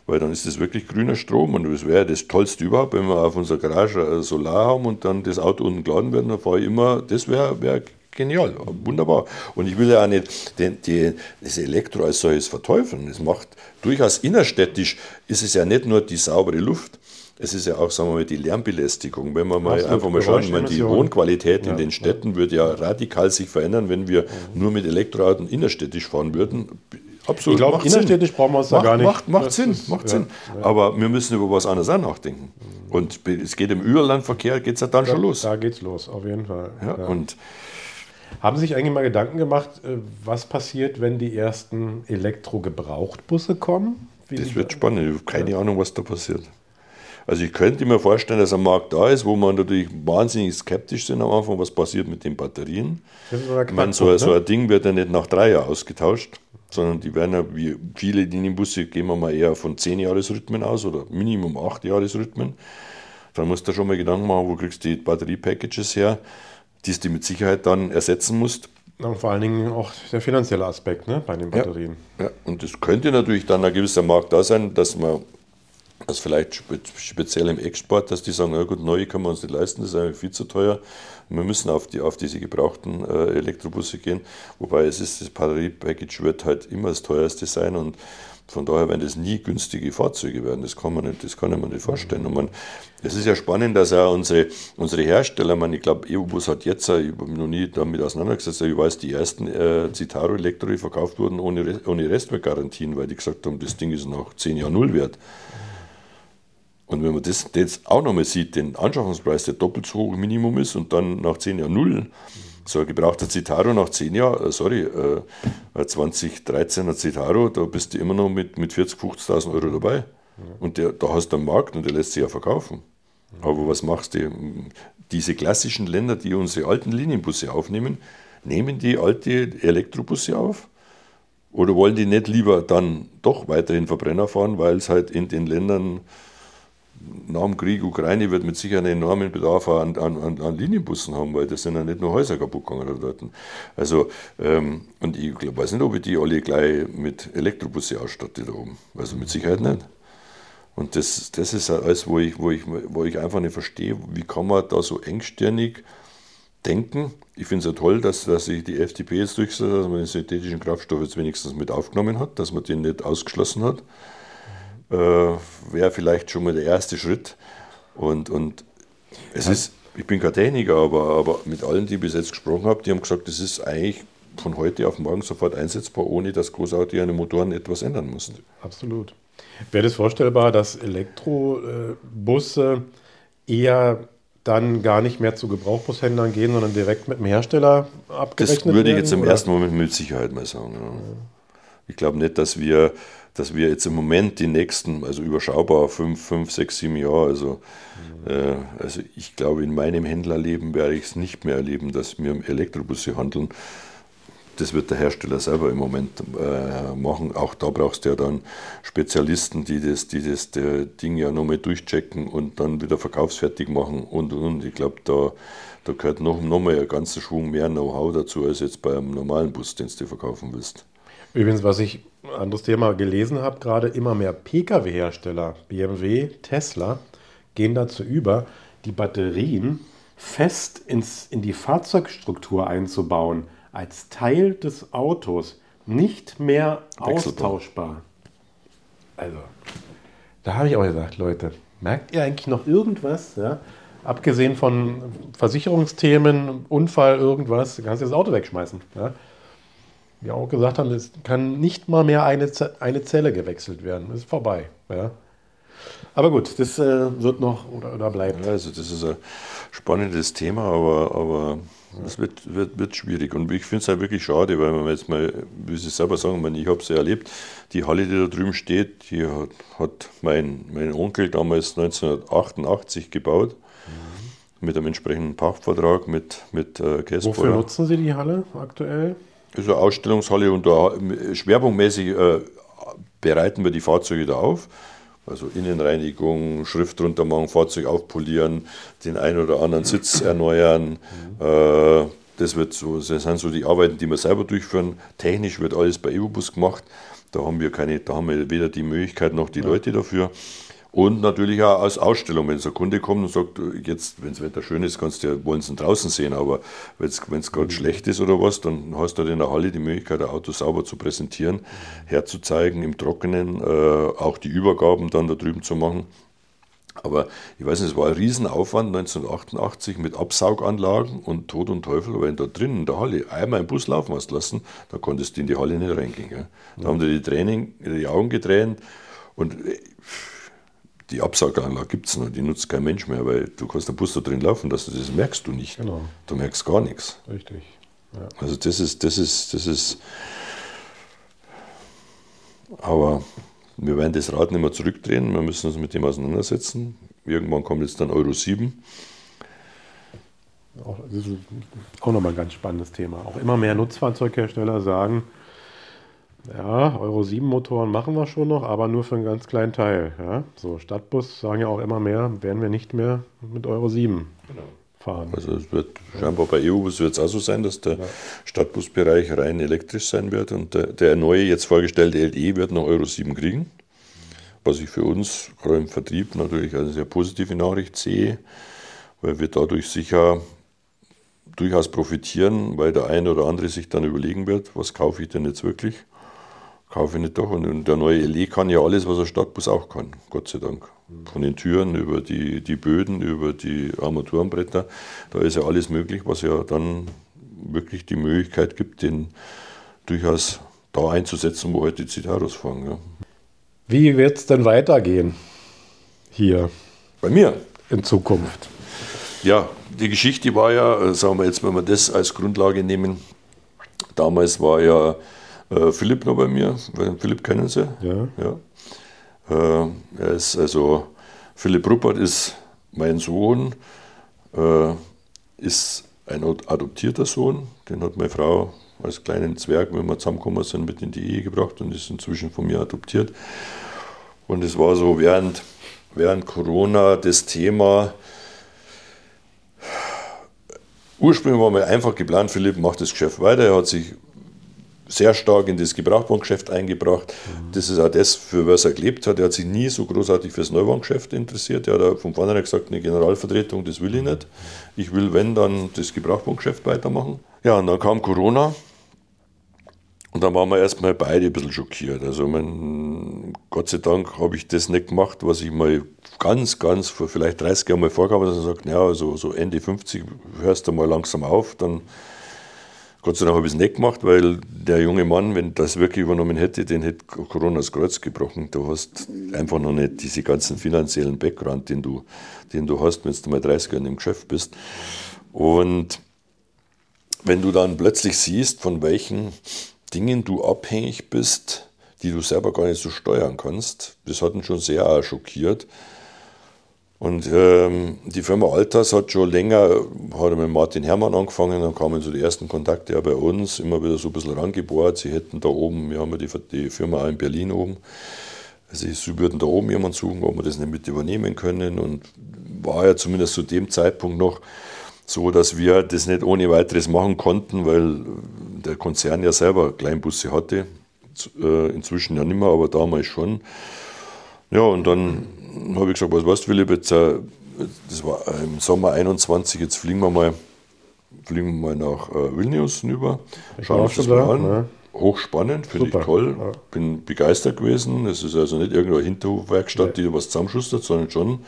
weil dann ist das wirklich grüner Strom und das wäre das Tollste überhaupt, wenn wir auf unserer Garage äh, Solar haben und dann das Auto unten geladen werden, dann fahre ich immer, das wäre wär genial, wunderbar. Und ich will ja auch nicht den, die, das Elektro als solches verteufeln. Es macht durchaus innerstädtisch, ist es ja nicht nur die saubere Luft, es ist ja auch, sagen wir mal, die Lärmbelästigung. Wenn wir mal Absolut. einfach mal schauen, meine, die Wohnqualität ja. in den Städten würde ja radikal sich verändern, wenn wir mhm. nur mit Elektroautos innerstädtisch fahren würden. Absolut. Ich glaube, innerstädtisch Sinn. brauchen wir uns da gar nicht. Macht, macht Sinn, ist, macht ja, Sinn. Ja. Aber wir müssen über was anderes auch nachdenken. Und es geht im Überlandverkehr, geht es ja dann da, schon los. Da geht es los, auf jeden Fall. Ja. Und haben Sie sich eigentlich mal Gedanken gemacht, äh, was passiert, wenn die ersten Elektro-Gebrauchtbusse kommen? Wie das wird spannend. Ich habe keine Ahnung, was da passiert. Also ich könnte mir vorstellen, dass ein Markt da ist, wo man natürlich wahnsinnig skeptisch sind am Anfang, was passiert mit den Batterien. ich meine, so, so, ein Ding wird ja nicht nach drei Jahren ausgetauscht sondern die werden ja, wie viele Linienbusse, gehen wir mal eher von 10 Jahresrhythmen aus oder Minimum 8 Jahresrhythmen. Dann musst du schon mal Gedanken machen, wo kriegst du die Batteriepackages her, die du mit Sicherheit dann ersetzen musst. Und vor allen Dingen auch der finanzielle Aspekt ne, bei den Batterien. Ja, ja. und es könnte natürlich dann ein gewisser Markt da sein, dass man das vielleicht speziell im Export, dass die sagen, na gut, neue können wir uns nicht leisten, das ist eigentlich viel zu teuer. Wir müssen auf, die, auf diese gebrauchten äh, Elektrobusse gehen. Wobei es ist, das Batteriepackage wird halt immer das teuerste sein und von daher werden das nie günstige Fahrzeuge werden. Das kann man nicht, das kann man nicht vorstellen. Und man, es ist ja spannend, dass auch unsere, unsere Hersteller, man, ich glaube, EvoBus hat jetzt, ich habe mich noch nie damit auseinandergesetzt, ich weiß, die ersten äh, Citaro Elektro verkauft wurden ohne, ohne Restwertgarantien, weil die gesagt haben, das Ding ist nach zehn Jahren null wert. Und wenn man das jetzt auch nochmal sieht, den Anschaffungspreis, der doppelt so hoch Minimum ist und dann nach 10 Jahren null, so ein gebrauchter Citaro nach 10 Jahren, äh, sorry, äh, 2013er Citaro, da bist du immer noch mit, mit 40.000, 50.000 Euro dabei. Und der, da hast du einen Markt und der lässt sich ja verkaufen. Aber was machst du? Diese klassischen Länder, die unsere alten Linienbusse aufnehmen, nehmen die alte Elektrobusse auf? Oder wollen die nicht lieber dann doch weiterhin Verbrenner fahren, weil es halt in den Ländern nach dem Krieg Ukraine wird mit Sicherheit einen enormen Bedarf an, an, an, Linienbussen haben, weil das sind ja nicht nur Häuser kaputt gegangen dort. Also, ähm, und ich glaub, weiß nicht, ob ich die alle gleich mit Elektrobusse ausstatte da oben. Also mit Sicherheit nicht. Und das, das ist alles, wo ich, wo, ich, wo ich einfach nicht verstehe, wie kann man da so engstirnig denken. Ich finde es ja toll, dass, dass sich die FDP jetzt durchsetzt, dass man den synthetischen Kraftstoff jetzt wenigstens mit aufgenommen hat, dass man den nicht ausgeschlossen hat äh, wäre vielleicht schon mal der erste Schritt. Und, und es ja. ist, ich bin kein Techniker, aber, aber mit allen, die ich bis jetzt gesprochen habe, die haben gesagt, das ist eigentlich von heute auf morgen sofort einsetzbar, ohne dass großartig an den Motoren etwas ändern muss. Absolut. Wäre das vorstellbar, dass Elektrobusse eher dann gar nicht mehr zu Gebrauchbushändlern gehen, sondern direkt mit dem Hersteller abgerechnet Das würde ich jetzt im ersten Moment mit Sicherheit mal sagen. Ja. Ich glaube nicht, dass wir dass wir jetzt im Moment die nächsten, also überschaubar fünf, fünf, sechs, sieben Jahre, also, äh, also ich glaube, in meinem Händlerleben werde ich es nicht mehr erleben, dass wir Elektrobusse handeln. Das wird der Hersteller selber im Moment äh, machen. Auch da brauchst du ja dann Spezialisten, die das, die das der Ding ja nochmal durchchecken und dann wieder verkaufsfertig machen und und. Ich glaube, da, da gehört noch, noch mal ein ganzer Schwung mehr Know-how dazu, als jetzt beim normalen Bus, den du verkaufen willst. Übrigens, was ich anderes Thema gelesen habe, gerade immer mehr Pkw-Hersteller, BMW, Tesla, gehen dazu über, die Batterien fest ins, in die Fahrzeugstruktur einzubauen, als Teil des Autos, nicht mehr austauschbar. Also, da habe ich auch gesagt, Leute, merkt ihr eigentlich noch irgendwas? Ja? Abgesehen von Versicherungsthemen, Unfall, irgendwas, kannst du das Auto wegschmeißen. Ja? Wir auch gesagt haben, es kann nicht mal mehr eine, eine Zelle gewechselt werden. Das ist vorbei. Ja. Aber gut, das äh, wird noch oder, oder bleibt. Ja, also das ist ein spannendes Thema, aber, aber das wird, wird, wird schwierig. Und ich finde es halt wirklich schade, weil man jetzt mal, wie Sie selber sagen, ich habe es ja erlebt, die Halle, die da drüben steht, die hat, hat mein, mein Onkel damals 1988 gebaut. Mhm. Mit einem entsprechenden Pachtvertrag mit, mit äh. Wofür nutzen Sie die Halle aktuell? Ist eine Ausstellungshalle und da schwerpunktmäßig äh, bereiten wir die Fahrzeuge da auf. Also Innenreinigung, Schrift drunter machen, Fahrzeug aufpolieren, den einen oder anderen Sitz [CLEARS THROAT] erneuern. Äh, das, wird so, das sind so die Arbeiten, die wir selber durchführen. Technisch wird alles bei EvoBus gemacht. Da haben wir keine, da haben wir weder die Möglichkeit noch die ja. Leute dafür. Und natürlich auch als Ausstellung, wenn so ein Kunde kommt und sagt, jetzt, wenn das Wetter schön ist, kannst du ja, wollen sie draußen sehen, aber wenn es gerade mhm. schlecht ist oder was, dann hast du halt in der Halle die Möglichkeit, ein Auto sauber zu präsentieren, herzuzeigen im Trockenen, äh, auch die Übergaben dann da drüben zu machen. Aber ich weiß nicht, es war ein Riesenaufwand 1988 mit Absauganlagen und Tod und Teufel, wenn da drinnen in der Halle einmal einen Bus laufen hast lassen, da konntest du in die Halle nicht reingehen. Gell? Da haben dir die Training, die Augen getränt und äh, die Absauganlage gibt es noch, die nutzt kein Mensch mehr, weil du kannst den Bus da drin laufen lassen, das merkst du nicht. Genau. Du merkst gar nichts. Richtig. Ja. Also das ist, das ist, das ist, aber wir werden das Rad nicht mehr zurückdrehen, wir müssen uns mit dem auseinandersetzen. Irgendwann kommt jetzt dann Euro 7. Auch, das ist auch nochmal ein ganz spannendes Thema. Auch immer mehr Nutzfahrzeughersteller sagen, ja, Euro 7 Motoren machen wir schon noch, aber nur für einen ganz kleinen Teil. Ja? So, Stadtbus sagen ja auch immer mehr, werden wir nicht mehr mit Euro 7 genau. fahren. Also es wird scheinbar bei EU-Bus wird es auch so sein, dass der ja. Stadtbusbereich rein elektrisch sein wird und der, der neue, jetzt vorgestellte LE wird noch Euro 7 kriegen. Was ich für uns, gerade im Vertrieb, natürlich eine sehr positive Nachricht sehe, weil wir dadurch sicher durchaus profitieren, weil der eine oder andere sich dann überlegen wird, was kaufe ich denn jetzt wirklich? Kaufe ich nicht doch. Und der neue LE kann ja alles, was ein Stadtbus auch kann, Gott sei Dank. Von den Türen über die, die Böden, über die Armaturenbretter, da ist ja alles möglich, was ja dann wirklich die Möglichkeit gibt, den durchaus da einzusetzen, wo heute die Citaros fahren. Ja. Wie wird es denn weitergehen hier? Bei mir? In Zukunft. Ja, die Geschichte war ja, äh, sagen wir jetzt, wenn wir das als Grundlage nehmen, damals war ja äh, Philipp noch bei mir. Philipp kennen Sie? Ja. ja. Äh, er ist also, Philipp Ruppert ist mein Sohn, äh, ist ein adoptierter Sohn. Den hat meine Frau als kleinen Zwerg, wenn wir zusammengekommen sind, mit in die Ehe gebracht und ist inzwischen von mir adoptiert. Und es war so während, während Corona das Thema, ursprünglich war mir einfach geplant, Philipp macht das Geschäft weiter. Er hat sich sehr stark in das Gebrauchtwagengeschäft eingebracht. Mhm. Das ist auch das, für was er gelebt hat. Er hat sich nie so großartig fürs Neuwagengeschäft interessiert. Er hat von vornherein gesagt, eine Generalvertretung, das will ich nicht. Ich will, wenn, dann das Gebrauchtwagengeschäft weitermachen. Ja, und dann kam Corona. Und dann waren wir erstmal beide ein bisschen schockiert. Also, mein, Gott sei Dank habe ich das nicht gemacht, was ich mal ganz, ganz vor vielleicht 30 Jahren mal habe, dass er sagt, ja, also so Ende 50 hörst du mal langsam auf, dann Gott sei Dank habe ich es nicht gemacht, weil der junge Mann, wenn das wirklich übernommen hätte, den hätte Corona das Kreuz gebrochen. Du hast einfach noch nicht diese ganzen finanziellen Background, den du, den du hast, wenn du mal 30 Jahre im Geschäft bist. Und wenn du dann plötzlich siehst, von welchen Dingen du abhängig bist, die du selber gar nicht so steuern kannst, das hat ihn schon sehr schockiert. Und ähm, die Firma Altas hat schon länger, hat mit Martin Hermann angefangen, dann kamen so die ersten Kontakte ja bei uns, immer wieder so ein bisschen rangebohrt. Sie hätten da oben, wir haben ja die, die Firma auch in Berlin oben, also sie würden da oben jemanden suchen, ob wir das nicht mit übernehmen können. Und war ja zumindest zu dem Zeitpunkt noch so, dass wir das nicht ohne weiteres machen konnten, weil der Konzern ja selber Kleinbusse hatte. Äh, inzwischen ja nicht mehr, aber damals schon. Ja, und dann habe ich gesagt, was weißt du, Philipp, jetzt, äh, das war im Sommer 21, jetzt fliegen wir mal, fliegen wir mal nach äh, Vilnius hinüber, schauen uns das mal an. Ne? Hochspannend, finde ich toll, ja. bin begeistert gewesen. Es ist also nicht irgendeine Hinterhofwerkstatt, ja. die was zusammenschustert, sondern schon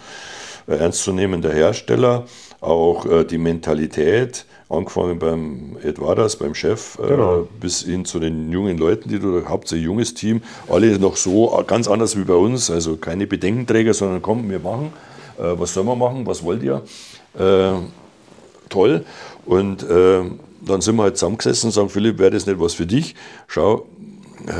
ernstzunehmender Hersteller. Auch äh, die Mentalität, angefangen beim Edwardas, beim Chef, äh, genau. äh, bis hin zu den jungen Leuten, die du hauptsächlich junges Team, alle noch so ganz anders wie bei uns, also keine Bedenkenträger, sondern komm, wir machen, äh, was sollen wir machen, was wollt ihr? Äh, toll. Und äh, dann sind wir halt zusammengesessen und sagen, Philipp, wäre das nicht was für dich? Schau, äh,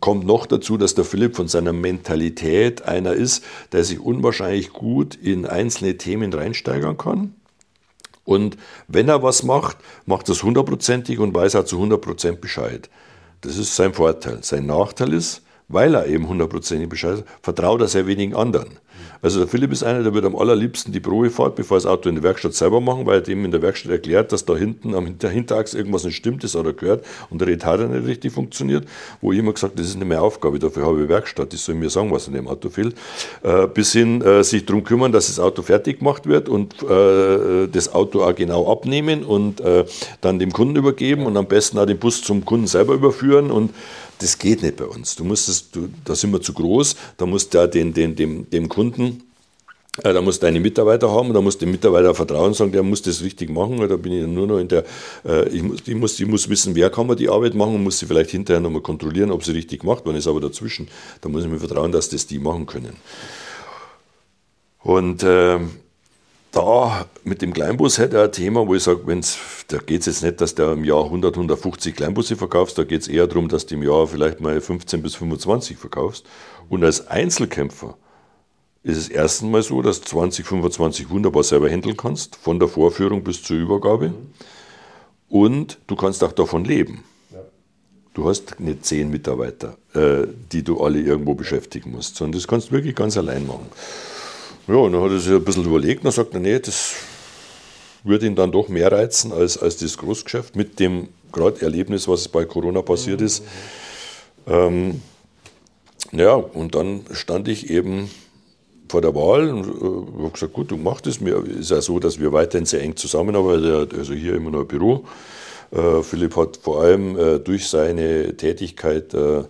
kommt noch dazu, dass der Philipp von seiner Mentalität einer ist, der sich unwahrscheinlich gut in einzelne Themen reinsteigern kann und wenn er was macht, macht es hundertprozentig und weiß auch zu 100% Bescheid. Das ist sein Vorteil. Sein Nachteil ist, weil er eben hundertprozentig Bescheid weiß, vertraut er sehr wenigen anderen. Also der Philipp ist einer, der wird am allerliebsten die Probefahrt, bevor das Auto in der Werkstatt selber machen, weil er dem in der Werkstatt erklärt, dass da hinten am Hinter Hinterachs irgendwas nicht stimmt, das hat er gehört und der Retarder nicht richtig funktioniert, wo ich immer gesagt das ist nicht meine Aufgabe, dafür habe ich Werkstatt, die soll mir sagen, was in dem Auto fehlt, äh, bis hin äh, sich darum kümmern, dass das Auto fertig gemacht wird und äh, das Auto auch genau abnehmen und äh, dann dem Kunden übergeben und am besten auch den Bus zum Kunden selber überführen und das geht nicht bei uns. Du musst es, du, da sind wir zu groß, da musst du den, den, dem, dem Kunden äh, da musst du deine Mitarbeiter haben, da musst du dem Mitarbeiter vertrauen, sagen, der muss das richtig machen. Da bin ich nur noch in der, äh, ich, muss, ich, muss, ich muss wissen, wer kann man die Arbeit machen und muss sie vielleicht hinterher nochmal kontrollieren, ob sie richtig macht. Man ist aber dazwischen, da muss ich mir vertrauen, dass das die machen können. Und äh, da mit dem Kleinbus hätte er ein Thema, wo ich sage, wenn's, da geht es jetzt nicht, dass du im Jahr 100, 150 Kleinbusse verkaufst, da geht es eher darum, dass du im Jahr vielleicht mal 15 bis 25 verkaufst. Und als Einzelkämpfer ist es erstens mal so, dass du 20, 25 wunderbar selber handeln kannst, von der Vorführung bis zur Übergabe. Und du kannst auch davon leben. Du hast nicht zehn Mitarbeiter, äh, die du alle irgendwo beschäftigen musst, sondern das kannst du wirklich ganz allein machen. Ja, und dann hat er sich ein bisschen überlegt und sagt, nee, das würde ihn dann doch mehr reizen als, als das Großgeschäft mit dem gerade Erlebnis, was bei Corona passiert ist. Ähm, ja, und dann stand ich eben vor der Wahl und äh, habe gesagt, gut, du machst es. Mir ist ja so, dass wir weiterhin sehr eng zusammenarbeiten, also hier immer noch ein Büro. Äh, Philipp hat vor allem äh, durch seine Tätigkeit äh,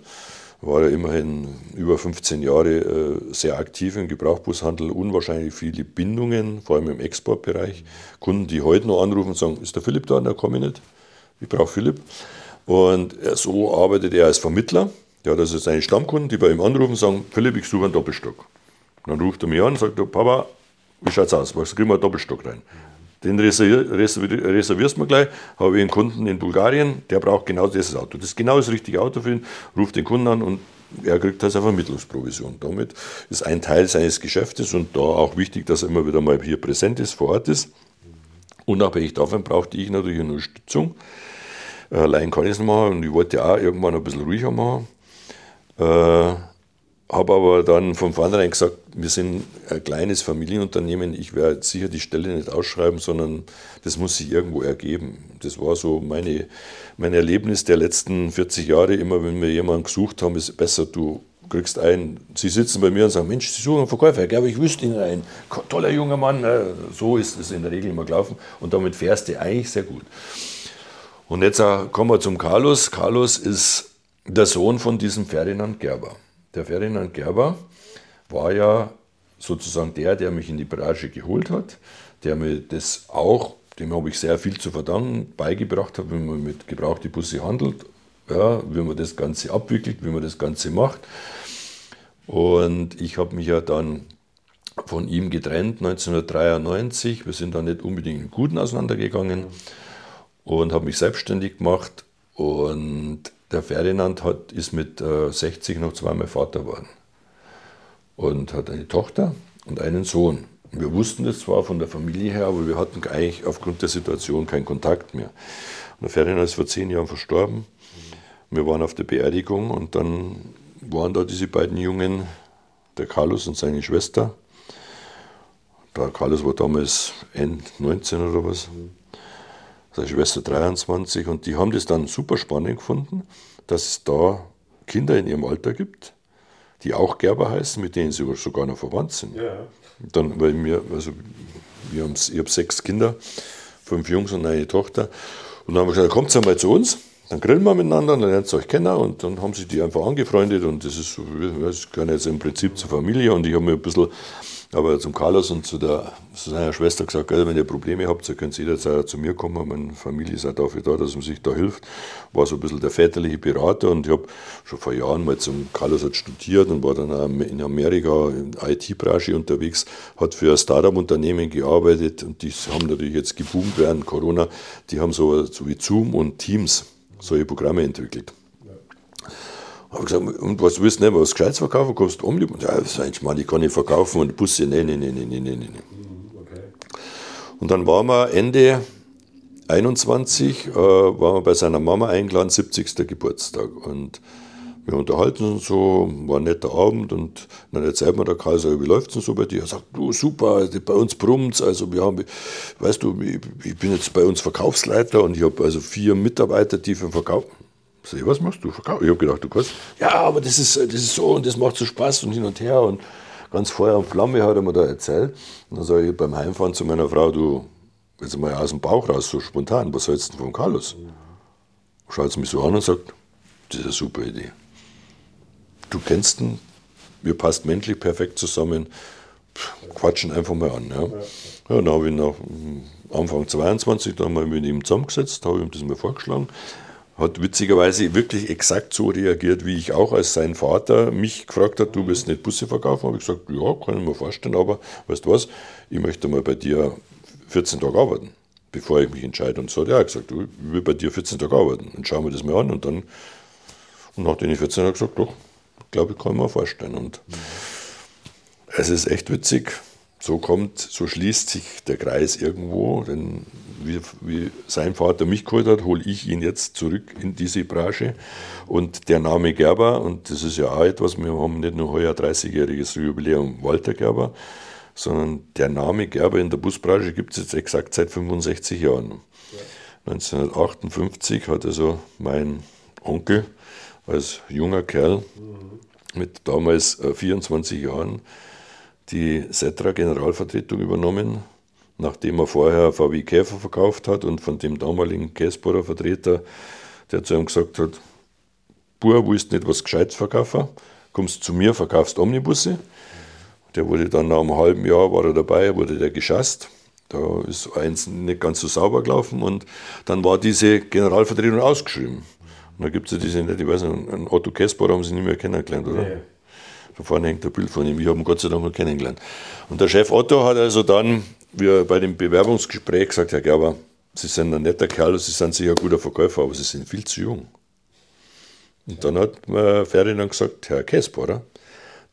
war er immerhin über 15 Jahre äh, sehr aktiv im Gebrauchbushandel, unwahrscheinlich viele Bindungen, vor allem im Exportbereich. Kunden, die heute noch anrufen und sagen, ist der Philipp da? Da komme ich nicht. Ich brauche Philipp. Und so arbeitet er als Vermittler. Ja, das ist seine Stammkunden, die bei ihm anrufen und sagen, Philipp, ich suche einen Doppelstock. dann ruft er mich an und sagt, Papa, wie schaut's aus? Was kriegen wir einen Doppelstock rein? Den reservierst du gleich. Habe ich einen Kunden in Bulgarien, der braucht genau dieses Auto. Das ist genau das richtige Auto für ihn. Ruft den Kunden an und er kriegt also eine Vermittlungsprovision. Damit ist ein Teil seines Geschäftes und da auch wichtig, dass er immer wieder mal hier präsent ist, vor Ort ist. Unabhängig davon brauchte ich natürlich eine Unterstützung. Allein kann ich es machen und ich wollte auch irgendwann ein bisschen ruhiger machen. Äh, habe aber dann von vornherein gesagt, wir sind ein kleines Familienunternehmen, ich werde sicher die Stelle nicht ausschreiben, sondern das muss sich irgendwo ergeben. Das war so meine, mein Erlebnis der letzten 40 Jahre. Immer wenn wir jemanden gesucht haben, ist es besser, du kriegst einen, sie sitzen bei mir und sagen, Mensch, Sie suchen einen Verkäufer, aber ich wüsste Ihnen einen, toller junger Mann, ne? so ist es in der Regel immer gelaufen und damit fährst du eigentlich sehr gut. Und jetzt kommen wir zum Carlos. Carlos ist der Sohn von diesem Ferdinand Gerber. Der Ferdinand Gerber war ja sozusagen der, der mich in die Branche geholt hat, der mir das auch, dem habe ich sehr viel zu verdanken, beigebracht hat, wie man mit gebrauchten Busse handelt, ja, wie man das Ganze abwickelt, wie man das Ganze macht. Und ich habe mich ja dann von ihm getrennt 1993. Wir sind dann nicht unbedingt im Guten auseinandergegangen und habe mich selbstständig gemacht. Und der Ferdinand hat, ist mit äh, 60 noch zweimal Vater geworden und hat eine Tochter und einen Sohn. Wir wussten das zwar von der Familie her, aber wir hatten eigentlich aufgrund der Situation keinen Kontakt mehr. Und der Ferdinand ist vor zehn Jahren verstorben. Wir waren auf der Beerdigung und dann waren da diese beiden Jungen, der Carlos und seine Schwester. Der Carlos war damals End 19 oder was seine Schwester 23, und die haben das dann super spannend gefunden, dass es da Kinder in ihrem Alter gibt, die auch Gerber heißen, mit denen sie sogar noch verwandt sind. Ja. Dann, weil wir, also wir haben, ich habe sechs Kinder, fünf Jungs und eine Tochter. Und dann haben wir gesagt, kommt einmal zu uns, dann grillen wir miteinander, dann lernt ihr euch kennen und dann haben sich die einfach angefreundet und das ist das gehört jetzt im Prinzip zur Familie und ich habe mir ein bisschen aber zum Carlos und zu, der, zu seiner Schwester gesagt, wenn ihr Probleme habt, so könnt ihr jederzeit zu mir kommen. Meine Familie ist auch dafür da, dass man sich da hilft. War so ein bisschen der väterliche Berater und ich habe schon vor Jahren mal zum Carlos hat studiert und war dann in Amerika in der IT-Branche unterwegs, hat für ein Startup-Unternehmen gearbeitet und die haben natürlich jetzt geboomt während Corona. Die haben so, so wie Zoom und Teams solche Programme entwickelt. Habe gesagt, und was willst du nicht, was Gescheites verkaufen? Kannst du Omnibus? Ja, das ist eigentlich mal, ich kann nicht verkaufen und Busse, nee, nee, nee, nee, nee, nee. Okay. Und dann waren wir Ende 21, äh, waren wir bei seiner Mama eingeladen, 70. Geburtstag. Und wir unterhalten uns so, war ein netter Abend und dann erzählt mir der Karl, so, wie läuft es denn so bei dir? Er sagt, du super, bei uns brummt also wir haben, weißt du, ich bin jetzt bei uns Verkaufsleiter und ich habe also vier Mitarbeiter, die für den Verkauf, Ich, was machst du? Verkauf. Ich habe gedacht, du kannst. Ja, aber das ist, das ist so und das macht so Spaß und hin und her und ganz Feuer und Flamme hat er mir da erzählt. Und dann sage ich beim Heimfahren zu meiner Frau, du, jetzt mal aus dem Bauch raus, so spontan, was hältst du denn von Carlos? Schaut sie mich so an und sagt, das ist eine super Idee. Du kennst ihn, wir passt menschlich perfekt zusammen. quatschen einfach mal an. Ja. Ja, dann habe ich nach Anfang 22, da haben wir mit ihm zusammengesetzt, habe ihm das mal vorgeschlagen. Hat witzigerweise wirklich exakt so reagiert, wie ich auch, als sein Vater mich gefragt hat, du willst nicht Busse verkaufen? Habe ich gesagt, ja, kann ich mir vorstellen, aber weißt du was, ich möchte mal bei dir 14 Tage arbeiten, bevor ich mich entscheide. Und so hat er gesagt, du, ich will bei dir 14 Tage arbeiten. Dann schauen wir das mal an. Und dann, und nachdem ich 14 habe gesagt, doch, glaube ich, kann ich mir vorstellen. Und mhm. es ist echt witzig. So kommt, so schließt sich der Kreis irgendwo, denn wie, wie sein Vater mich geholt hat, hole ich ihn jetzt zurück in diese Branche. Und der Name Gerber, und das ist ja auch etwas, wir haben nicht nur heuer 30-jähriges Jubiläum Walter Gerber, sondern der Name Gerber in der Busbranche gibt es jetzt exakt seit 65 Jahren. Ja. 1958 hat also mein Onkel als junger Kerl mhm. mit damals 24 äh, Jahren die Setra Generalvertretung übernommen, nachdem er vorher VW Käfer verkauft hat und von dem damaligen Käsbohrer Vertreter, der zu ihm gesagt hat, Bur, willst nicht was Gescheites verkaufen, kommst zu mir, verkaufst Omnibusse. Der wurde dann nach einem halben Jahr war er dabei, wurde der geschasst. Da ist eins nicht ganz so sauber gelaufen und dann war diese Generalvertretung ausgeschrieben. Und da gibt es ja diese, ich weiß nicht, einen Otto Käsbohrer haben sie nicht mehr kennengelernt, oder? Nee. Da vorne hängt ein Bild von ihm. Ich habe ihn Gott sei Dank mal kennengelernt. Und der Chef Otto hat also dann, wie bei dem Bewerbungsgespräch gesagt, Herr Gerber, Sie sind ein netter Kerl, Sie sind sicher ein guter Verkäufer, aber Sie sind viel zu jung. Und dann hat Ferdinand gesagt, Herr Käsbohrer,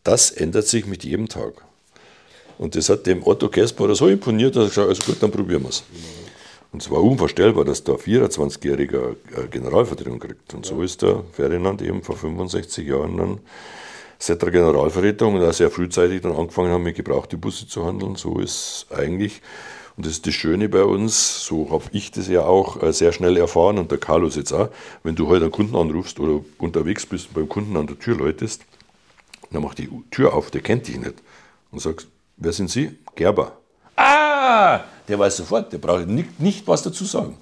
das ändert sich mit jedem Tag. Und das hat dem Otto Käsbohrer so imponiert, dass er gesagt hat, also gut, dann probieren wir es. Und es war unvorstellbar, dass da ein 24-jähriger Generalvertretung kriegt. Und so ist der Ferdinand eben vor 65 Jahren dann seit der Generalvertretung und auch sehr frühzeitig dann angefangen haben, mit gebrauchte Busse zu handeln. So ist eigentlich, und das ist das Schöne bei uns, so habe ich das ja auch äh, sehr schnell erfahren und der Carlos jetzt auch, wenn du heute einen Kunden anrufst oder unterwegs bist und beim Kunden an der Tür läutest, dann macht die Tür auf, der kennt dich nicht. Und sagst, wer sind Sie? Gerber. Ah, der weiß sofort, der braucht nicht, nicht was dazu sagen.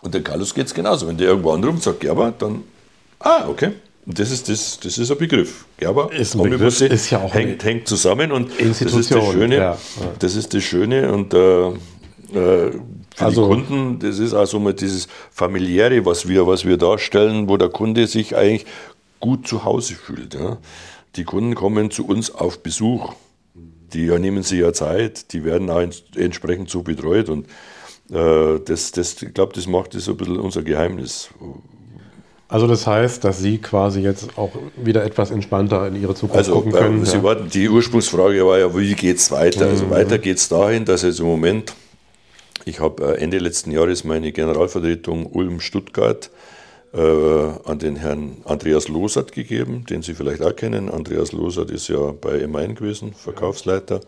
Und der Carlos geht es genauso. Wenn der irgendwo anruft und sagt Gerber, dann, ah, okay, das ist, das, das ist ein Begriff. Gerber, ist, ein Begriff, ist ja auch hängt, hängt zusammen und das ist das Schöne. Ja. Das ist das Schöne und äh, äh, für also, die Kunden, das ist also mal dieses familiäre, was wir, was wir darstellen, wo der Kunde sich eigentlich gut zu Hause fühlt. Ja. Die Kunden kommen zu uns auf Besuch. Die ja, nehmen sich ja Zeit, die werden auch entsprechend so betreut und äh, das, das, ich glaube, das macht das ein bisschen unser Geheimnis, also das heißt, dass Sie quasi jetzt auch wieder etwas entspannter in Ihre Zukunft also, gucken können. Sie ja. die Ursprungsfrage war ja, wie geht es weiter? Also mhm. Also weiter geht es dahin, dass jetzt im Moment, ich habe äh, Ende letzten Jahres meine Generalvertretung Ulm-Stuttgart äh, an den Herrn Andreas Losert gegeben, den Sie vielleicht auch kennen. Andreas Losert ist ja bei M1 gewesen, Verkaufsleiter.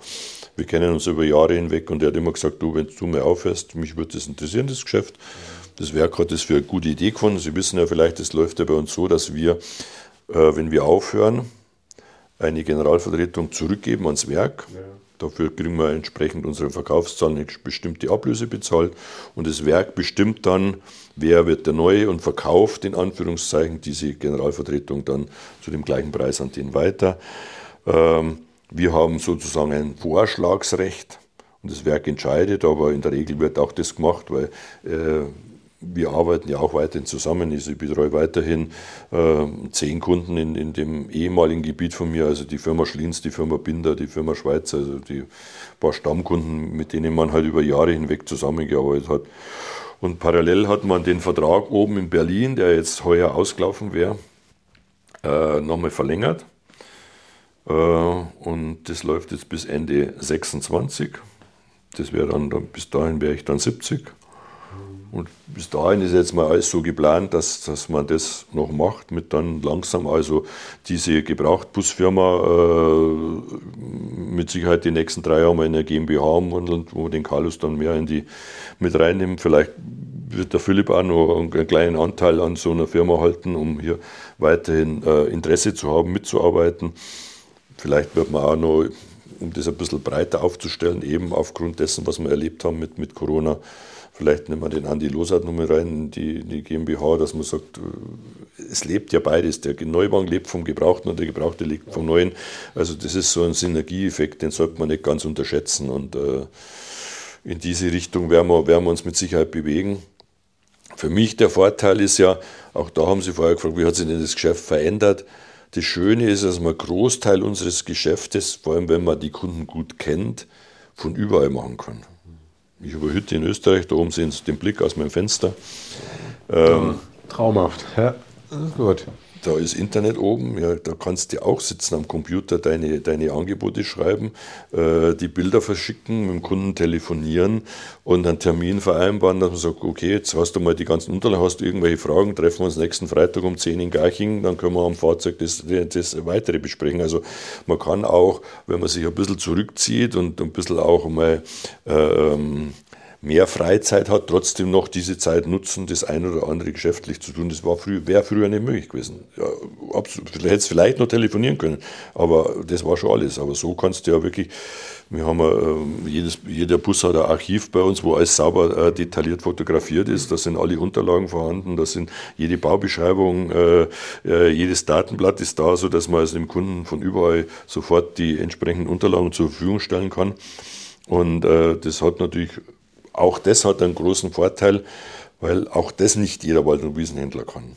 Wir kennen uns über Jahre hinweg und er hat immer gesagt, du, wenn du mir aufhörst, mich würde das interessieren, das Geschäft. Das Werk hat das für eine gute Idee gefunden. Sie wissen ja vielleicht, es läuft ja bei uns so, dass wir, äh, wenn wir aufhören, eine Generalvertretung zurückgeben ans Werk. Ja. Dafür kriegen wir entsprechend unsere Verkaufszahlen eine bestimmte Ablöse bezahlt. Und das Werk bestimmt dann, wer wird der Neue und verkauft in Anführungszeichen diese Generalvertretung dann zu dem gleichen Preis an den weiter. Ähm, wir haben sozusagen ein Vorschlagsrecht und das Werk entscheidet, aber in der Regel wird auch das gemacht, weil äh, wir arbeiten ja auch weiterhin zusammen. Ich betreue weiterhin äh, zehn Kunden in, in dem ehemaligen Gebiet von mir, also die Firma Schlins, die Firma Binder, die Firma Schweizer, also die paar Stammkunden, mit denen man halt über Jahre hinweg zusammengearbeitet hat. Und parallel hat man den Vertrag oben in Berlin, der jetzt heuer ausgelaufen wäre, äh, nochmal verlängert. Äh, und das läuft jetzt bis Ende 26. Das wäre dann, bis dahin wäre ich dann 70. Und bis dahin ist jetzt mal alles so geplant, dass, dass man das noch macht, mit dann langsam also diese Gebrauchtbusfirma äh, mit Sicherheit die nächsten drei Jahre mal in der GmbH umwandeln, wo den Carlos dann mehr in die mit reinnimmt. Vielleicht wird der Philipp auch noch einen kleinen Anteil an so einer Firma halten, um hier weiterhin äh, Interesse zu haben, mitzuarbeiten. Vielleicht wird man auch noch um das ein bisschen breiter aufzustellen, eben aufgrund dessen, was wir erlebt haben mit, mit Corona. Vielleicht nehmen wir den Andi Losart nochmal rein, die, die GmbH, dass man sagt, es lebt ja beides. Der Neuwagen lebt vom Gebrauchten und der Gebrauchte lebt vom Neuen. Also das ist so ein Synergieeffekt, den sollte man nicht ganz unterschätzen. Und äh, in diese Richtung werden wir, werden wir uns mit Sicherheit bewegen. Für mich der Vorteil ist ja, auch da haben Sie vorher gefragt, wie hat sich denn das Geschäft verändert? Das Schöne ist, dass man einen Großteil unseres Geschäftes, vor allem wenn man die Kunden gut kennt, von überall machen kann. Ich habe Hütte in Österreich, da oben sehen Sie den Blick aus meinem Fenster. Ähm, Traumhaft, ja, gut. Da ist Internet oben, ja, da kannst du auch sitzen am Computer, deine, deine Angebote schreiben, äh, die Bilder verschicken, mit dem Kunden telefonieren und einen Termin vereinbaren, dass man sagt, okay, jetzt hast du mal die ganzen Unterlagen, hast du irgendwelche Fragen, treffen wir uns nächsten Freitag um 10 in Garching, dann können wir am Fahrzeug das, das weitere besprechen. Also man kann auch, wenn man sich ein bisschen zurückzieht und ein bisschen auch mal äh, mehr Freizeit hat, trotzdem noch diese Zeit nutzen, das ein oder andere geschäftlich zu tun. Das war früher, wäre früher nicht möglich gewesen. Ja, absolut, hätte es vielleicht noch telefonieren können, aber das war schon alles. Aber so kannst du ja wirklich, wir haben äh, jedes, jeder Bus hat ein Archiv bei uns, wo alles sauber äh, detailliert fotografiert ist. Da sind alle Unterlagen vorhanden, da sind jede Baubeschreibung, äh, äh jedes Datenblatt ist da, sodass man also dem Kunden von überall sofort die entsprechenden Unterlagen zur Verfügung stellen kann. Und äh, das hat natürlich auch das hat einen großen Vorteil, weil auch das nicht jeder Wald- und Wiesenhändler kann.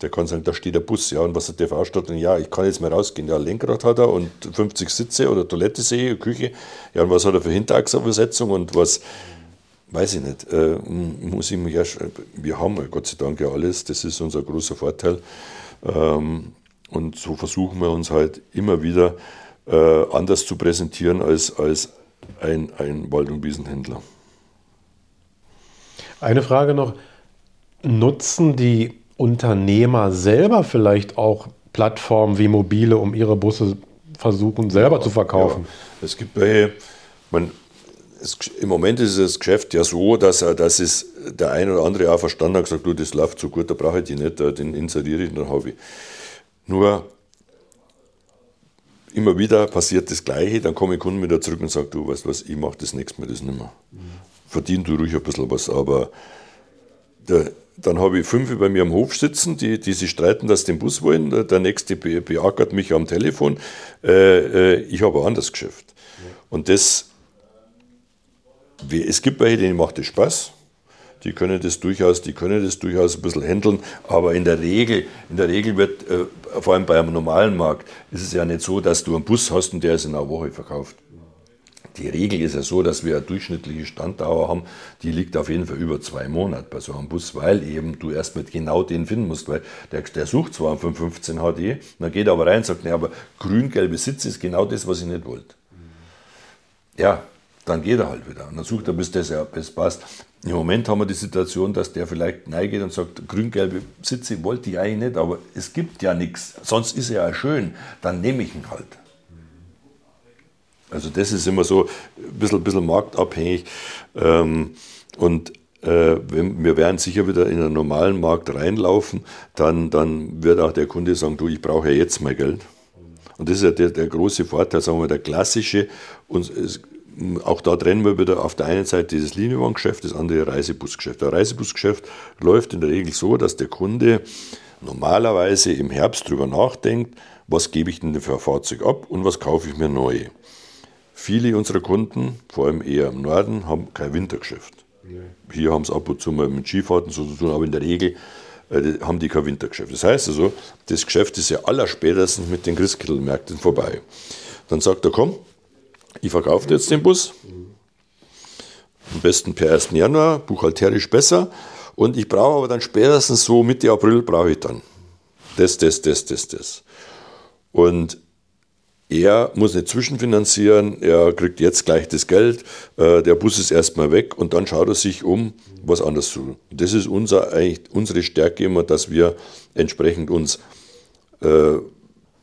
Der kann sagen, da steht der Bus, ja, und was hat der für Ausstattung? Ja, ich kann jetzt mal rausgehen. Ja, Lenkrad hat er und 50 Sitze oder Toilette sehe, Küche. Ja, und was hat er für Hinterachserversetzung und was, weiß ich nicht, äh, muss ich mich erst, wir haben Gott sei Dank ja alles, das ist unser großer Vorteil. Ähm, und so versuchen wir uns halt immer wieder äh, anders zu präsentieren als, als ein, ein Wald- und Wiesenhändler. Eine Frage noch. Nutzen die Unternehmer selber vielleicht auch Plattformen wie mobile, um ihre Busse versuchen selber ja, zu verkaufen? Ja. Es gibt bei, man, es, im Moment ist das Geschäft ja so, dass, dass es der ein oder andere auch verstanden hat, gesagt, du, das läuft so gut, da brauche ich die nicht, den inseriere ich dann habe ich. Nur immer wieder passiert das Gleiche, dann kommen Kunden wieder zurück und sagen, du weißt was, ich mache das nächste Mal das nicht mehr. Mhm verdien du ruhig ein bisschen was, aber der, dann habe ich fünf bei mir am Hof sitzen, die, die sich streiten, dass sie den Bus wollen. Der nächste be beackert mich am Telefon. Äh, äh, ich habe ein anderes Geschäft. Ja. Und das, es gibt welche, denen macht das Spaß. Die können das durchaus, die können das durchaus ein bisschen handeln, aber in der Regel, in der Regel wird, äh, vor allem bei einem normalen Markt, ist es ja nicht so, dass du einen Bus hast und der ist in einer Woche verkauft. Die Regel ist ja so, dass wir eine durchschnittliche Standdauer haben, die liegt auf jeden Fall über zwei Monate bei so einem Bus, weil eben du erst mit genau den finden musst, weil der, der sucht zwar einen 515 HD, dann geht er aber rein und sagt, nee, aber grün-gelbe Sitz ist genau das, was ich nicht wollte. Ja, dann geht er halt wieder. Und dann sucht er, bis das, ja, bis passt. Im Moment haben wir die Situation, dass der vielleicht neigeht und sagt, grün-gelbe Sitze wollte ich eigentlich nicht, aber es gibt ja nichts, sonst ist er ja schön, dann nehme ich ihn halt. Also das ist immer so ein bisschen, bisschen marktabhängig. Ähm, und äh, wir werden sicher wieder in einen normalen Markt reinlaufen, dann, dann wird auch der Kunde sagen, du, ich brauche ja jetzt mal Geld. Und das ist ja der, der große Vorteil, sagen wir der klassische. Und es, auch da trennen wir wieder auf der einen Seite dieses Linienwagengeschäft, das andere Reisebusgeschäft. Der Reisebusgeschäft läuft in der Regel so, dass der Kunde normalerweise im Herbst drüber nachdenkt, was gebe ich denn für ein Fahrzeug ab und was kaufe ich mir neu. Viele unserer Kunden, vor allem eher im Norden, haben kein Wintergeschäft. Nee. Hier haben sie ab und zu mal mit Skifahrten so zu tun, aber in der Regel äh, haben die kein Wintergeschäft. Das heißt also, das Geschäft ist ja allerspätestens mit den Christkindlmärkten vorbei. Dann sagt er, komm, ich verkaufe jetzt den Bus. Am besten per 1. Januar, buchhalterisch besser. Und ich brauche aber dann spätestens so Mitte April brauche ich dann. Das, das, das, das, das. Und er muss nicht zwischenfinanzieren, er kriegt jetzt gleich das Geld, äh, der Bus ist erstmal weg und dann schaut er sich um, was anders zu. Das ist unser, eigentlich unsere Stärke immer, dass wir entsprechend uns äh,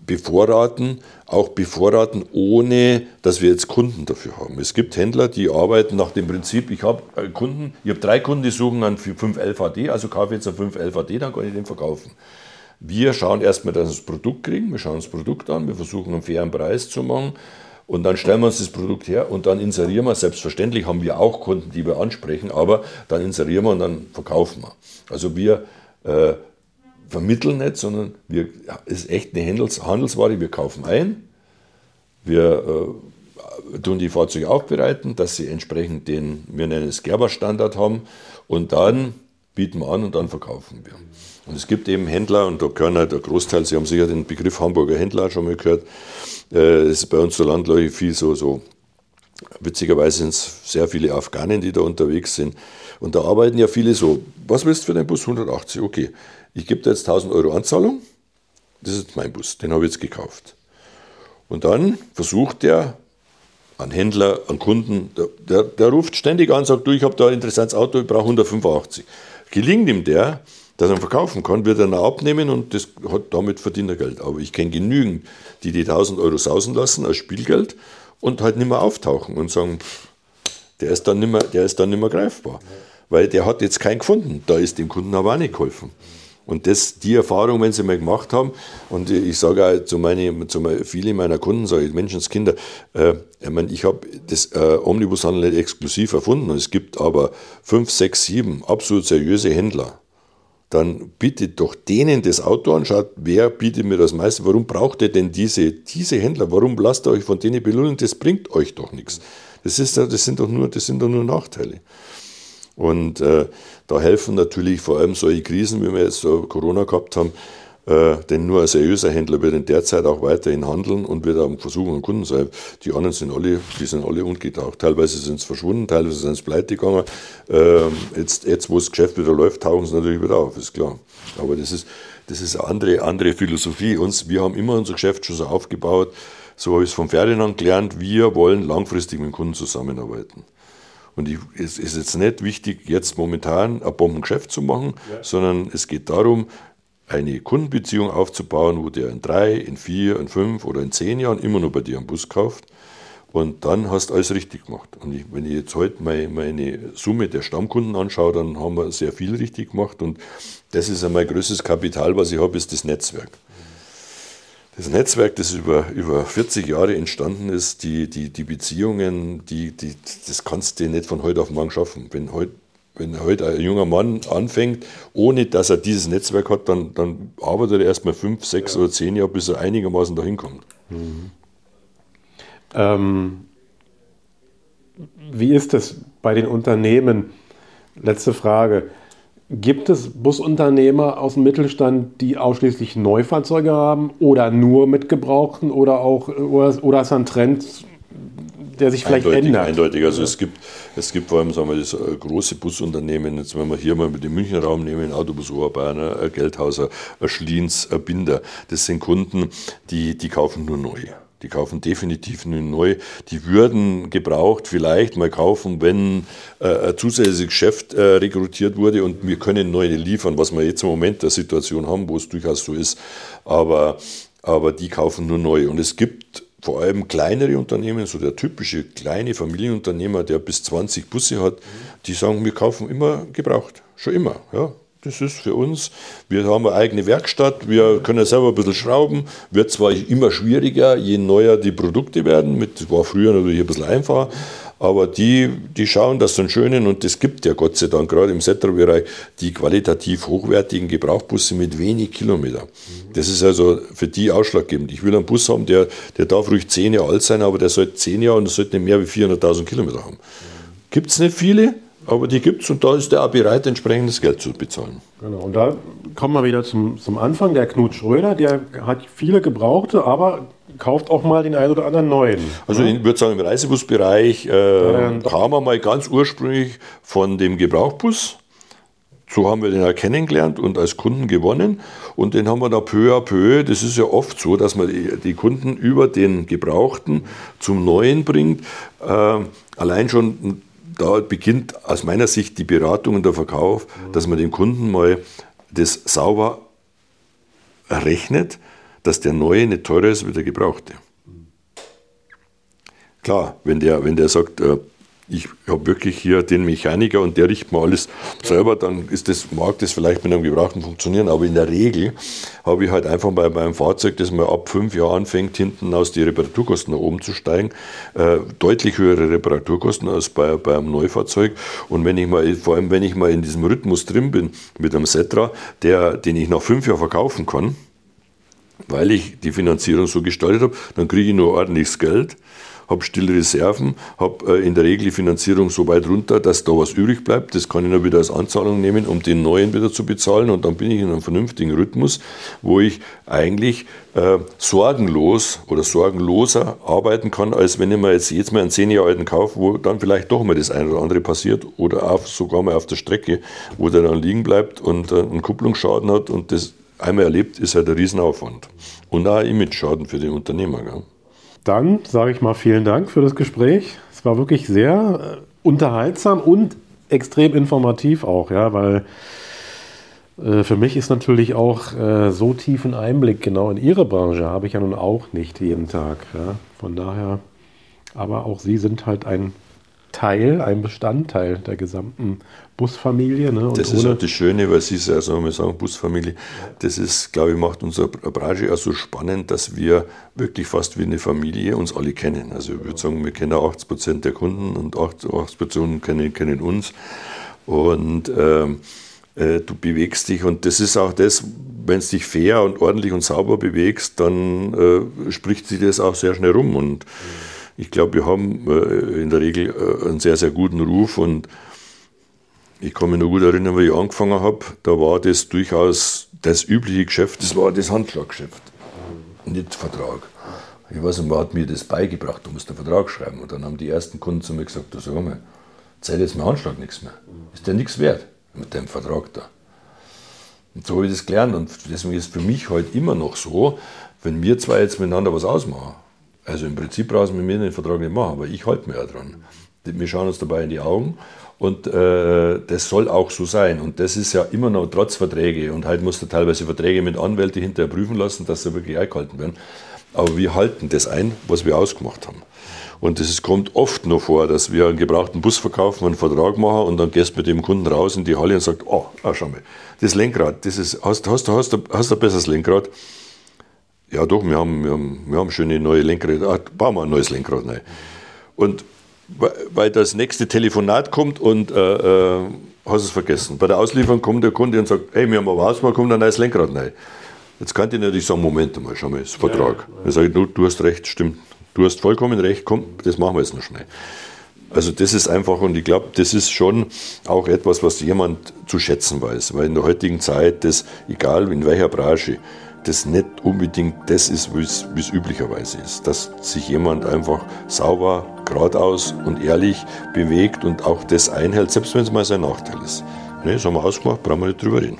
bevorraten, auch bevorraten, ohne dass wir jetzt Kunden dafür haben. Es gibt Händler, die arbeiten nach dem Prinzip, ich habe äh, Kunden, ich habe drei Kunden, die suchen einen 5 LVD, also kaufe jetzt einen 5 LVD, dann kann ich den verkaufen. Wir schauen erstmal, dass wir das Produkt kriegen, wir schauen das Produkt an, wir versuchen einen fairen Preis zu machen Und dann stellen wir uns das Produkt her und dann inserieren wir. Selbstverständlich haben wir auch Kunden, die wir ansprechen, aber dann inserieren wir und dann verkaufen wir. Also wir äh, vermitteln nicht, sondern wir, ja, es ist echt eine Handels, Handelsware. Wir kaufen ein, wir äh, tun die Fahrzeuge aufbereiten, dass sie entsprechend den, wir nennen es Gerber-Standard haben und dann bieten wir an und dann verkaufen wir. Und es gibt eben Händler, und da gehören halt der Großteil, Sie haben sicher den Begriff Hamburger Händler schon mal gehört, äh, es ist bei uns so landläufig viel so, so witzigerweise sind es sehr viele Afghanen, die da unterwegs sind. Und da arbeiten ja viele so, was willst du für deinen Bus? 180, okay. Ich gebe dir jetzt 1000 Euro Anzahlung, das ist mein Bus, den habe ich jetzt gekauft. Und dann versucht der an Händler, an Kunden, der, der, der ruft ständig an, sagt, du, ich habe da ein interessantes Auto, ich brauche 185. Gelingt ihm der, dass er verkaufen kann, wird er noch abnehmen und das hat, damit verdient er Geld. Aber ich kenne genügend, die die 1000 Euro sausen lassen als Spielgeld und halt nicht mehr auftauchen und sagen, der ist dann nicht mehr, der ist dann nicht mehr greifbar. Weil der hat jetzt keinen gefunden. Da ist dem Kunden aber auch nicht geholfen. Und das, die Erfahrung, wenn sie mal gemacht haben, und ich sage auch zu, meine, zu meine, viele meiner Kunden, sage ich, Menschenskinder, äh, ich meine, ich habe das äh, Omnibushandel nicht exklusiv erfunden. Es gibt aber fünf, sechs, sieben absolut seriöse Händler. Dann bietet doch denen das Auto an, schaut, wer bietet mir das meiste, warum braucht ihr denn diese, diese Händler, warum lasst ihr euch von denen belullen, das bringt euch doch nichts. Das, ist, das, sind, doch nur, das sind doch nur Nachteile. Und äh, da helfen natürlich vor allem solche Krisen, wie wir jetzt so Corona gehabt haben, äh, denn nur ein seriöser Händler wird in der Zeit auch weiterhin handeln und wird auch versuchen, an Kunden zu sein. Die anderen sind alle, die sind alle untergetaucht. Teilweise sind es verschwunden, teilweise sind es pleite gegangen. Äh, jetzt, jetzt, wo das Geschäft wieder läuft, tauchen sie natürlich wieder auf, ist klar. Aber das ist, das ist eine andere, andere Philosophie. Uns, wir haben immer unser Geschäft schon so aufgebaut, so habe ich es vom Ferdinand gelernt, wir wollen langfristig mit dem Kunden zusammenarbeiten. Und ich, es ist jetzt nicht wichtig, jetzt momentan ein Bombengeschäft zu machen, ja. sondern es geht darum, eine Kundenbeziehung aufzubauen, wo der in drei, in vier, in fünf oder in zehn Jahren immer nur bei dir einen Bus kauft. Und dann hast du alles richtig gemacht. Und ich, wenn ich jetzt heute meine, meine Summe der Stammkunden anschaue, dann haben wir sehr viel richtig gemacht. Und das ist mein größtes Kapital, was ich habe, ist das Netzwerk. Das Netzwerk, das über, über 40 Jahre entstanden ist, die, die, die Beziehungen, die, die, das kannst du nicht von heute auf morgen schaffen. Wenn heute wenn heute ein junger Mann anfängt, ohne dass er dieses Netzwerk hat, dann, dann arbeitet er erstmal fünf, sechs ja. oder zehn Jahre, bis er einigermaßen dahin kommt. Mhm. Ähm, wie ist das bei den Unternehmen? Letzte Frage. Gibt es Busunternehmer aus dem Mittelstand, die ausschließlich Neufahrzeuge haben oder nur mit Gebrauchten oder auch oder, oder ist ein Trend, der sich vielleicht eindeutig, ändert? Eindeutig. Also es gibt, es gibt vor allem sagen wir, das äh, große Busunternehmen, jetzt wenn wir hier mal mit dem Münchner Raum nehmen, Autobus Oberbayern, ein Geldhauser, ein Schliens, Binder, das sind Kunden, die, die kaufen nur neu. Die kaufen definitiv nur neu. Die würden gebraucht vielleicht mal kaufen, wenn äh, ein zusätzliches Geschäft äh, rekrutiert wurde und wir können neue liefern, was wir jetzt im Moment der Situation haben, wo es durchaus so ist. Aber, aber die kaufen nur neu. Und es gibt vor allem kleinere Unternehmen, so der typische kleine Familienunternehmer, der bis 20 Busse hat, die sagen, wir kaufen immer gebraucht. Schon immer. Ja. Das ist für uns, wir haben eine eigene Werkstatt, wir können selber ein bisschen schrauben, wird zwar immer schwieriger, je neuer die Produkte werden, mit, war früher natürlich ein bisschen einfacher, aber die, die schauen, dass so einen schönen, und das gibt ja Gott sei Dank gerade im Setterbereich, die qualitativ hochwertigen Gebrauchbusse mit wenig Kilometer. Das ist also für die ausschlaggebend. Ich will einen Bus haben, der, der darf ruhig zehn Jahre alt sein, aber der sollte zehn Jahre und sollte nicht mehr wie 400.000 Kilometer haben. Gibt es nicht viele, aber die gibt es und da ist der auch bereit, entsprechendes Geld zu bezahlen. Genau, und da kommen wir wieder zum, zum Anfang. Der Knut Schröder, der hat viele Gebrauchte, aber kauft auch mal den einen oder anderen neuen. Also ich würde sagen, im Reisebusbereich äh, haben wir mal ganz ursprünglich von dem Gebrauchbus. So haben wir den auch kennengelernt und als Kunden gewonnen. Und den haben wir da peu à peu. Das ist ja oft so, dass man die, die Kunden über den Gebrauchten zum Neuen bringt. Äh, allein schon da beginnt aus meiner Sicht die Beratung und der Verkauf, dass man dem Kunden mal das sauber rechnet, dass der neue nicht teurer ist wie der gebrauchte. Klar, wenn der, wenn der sagt, äh, ich habe wirklich hier den Mechaniker und der richtet mir alles selber, dann ist das, mag das vielleicht mit einem Gebrauchten funktionieren, aber in der Regel habe ich halt einfach bei meinem Fahrzeug, das mal ab fünf Jahren anfängt, hinten aus die Reparaturkosten nach oben zu steigen, äh, deutlich höhere Reparaturkosten als bei, bei einem Neufahrzeug. Und wenn ich mal, vor allem wenn ich mal in diesem Rhythmus drin bin mit einem Setra, der, den ich nach fünf Jahren verkaufen kann, weil ich die Finanzierung so gestaltet habe, dann kriege ich nur ordentliches Geld habe stille Reserven, habe äh, in der Regel die Finanzierung so weit runter, dass da was übrig bleibt. Das kann ich dann wieder als Anzahlung nehmen, um den neuen wieder zu bezahlen. Und dann bin ich in einem vernünftigen Rhythmus, wo ich eigentlich äh, sorgenlos oder sorgenloser arbeiten kann, als wenn ich mir jetzt jetzt mal einen zehn Jahre alten kaufe, wo dann vielleicht doch mal das eine oder andere passiert oder auf, sogar mal auf der Strecke, wo der dann liegen bleibt und äh, einen Kupplungsschaden hat und das einmal erlebt, ist halt ein Riesenaufwand. Und auch Image-Schaden für den Unternehmer. Gell? Dann sage ich mal vielen Dank für das Gespräch. Es war wirklich sehr äh, unterhaltsam und extrem informativ auch, ja, weil äh, für mich ist natürlich auch äh, so tiefen Einblick genau in Ihre Branche habe ich ja nun auch nicht jeden Tag. Ja. Von daher, aber auch Sie sind halt ein Teil, ein Bestandteil der gesamten Busfamilie. Ne? das ist halt das Schöne, weil Sie ja, sagen wir sagen, Busfamilie, das ist, glaube ich, macht unsere Branche auch so spannend, dass wir wirklich fast wie eine Familie uns alle kennen. Also ich würde sagen, wir kennen 80 Prozent der Kunden und 80 Prozent kennen, kennen uns. Und ähm, äh, du bewegst dich und das ist auch das, wenn du dich fair und ordentlich und sauber bewegst, dann äh, spricht sich das auch sehr schnell rum und mhm ich glaube, wir haben äh, in der Regel äh, einen sehr, sehr guten Ruf und ich kann mich noch gut erinnern, wie ich angefangen habe, da war das durchaus das übliche Geschäft, das war das Handschlaggeschäft, nicht Vertrag. Ich weiß nicht, wer hat mir das beigebracht, du musst einen Vertrag schreiben. Und dann haben die ersten Kunden zu mir gesagt, du sag mal, zählt jetzt mein Handschlag nichts mehr. Ist der nichts wert mit dem Vertrag da. Und so habe ich das gelernt und deswegen ist es für mich heute halt immer noch so, wenn wir zwei jetzt miteinander was ausmachen, also im Prinzip brauchen wir mir den Vertrag nicht machen, aber ich halte mir ja dran. Wir schauen uns dabei in die Augen und äh, das soll auch so sein. Und das ist ja immer noch trotz Verträge. Und halt musst du teilweise Verträge mit Anwälten hinterher prüfen lassen, dass sie wirklich eingehalten werden. Aber wir halten das ein, was wir ausgemacht haben. Und es kommt oft noch vor, dass wir einen gebrauchten Bus verkaufen, einen Vertrag machen und dann gehst du mit dem Kunden raus in die Halle und sagst, oh, ah, schau mal, das Lenkrad, das ist, hast, hast, hast, hast, hast ein besseres Lenkrad? Ja, doch, wir haben, wir haben, wir haben schöne neue Lenkräder. Ah, bauen wir ein neues Lenkrad rein. Und weil das nächste Telefonat kommt und äh, äh, hast es vergessen. Bei der Auslieferung kommt der Kunde und sagt, hey, wir haben aber mal kommt ein neues Lenkrad rein. Jetzt kann ich natürlich sagen, Moment mal, schau mal, das ist Vertrag. Ja, ja. Dann sage ich, du, du hast recht, stimmt. Du hast vollkommen recht, komm, das machen wir jetzt noch schnell. Also das ist einfach, und ich glaube, das ist schon auch etwas, was jemand zu schätzen weiß. Weil in der heutigen Zeit, das, egal in welcher Branche, das nicht unbedingt das ist, wie es üblicherweise ist. Dass sich jemand einfach sauber, geradeaus und ehrlich bewegt und auch das einhält, selbst wenn es mal sein Nachteil ist. Ne, das haben wir ausgemacht, brauchen wir nicht drüber reden.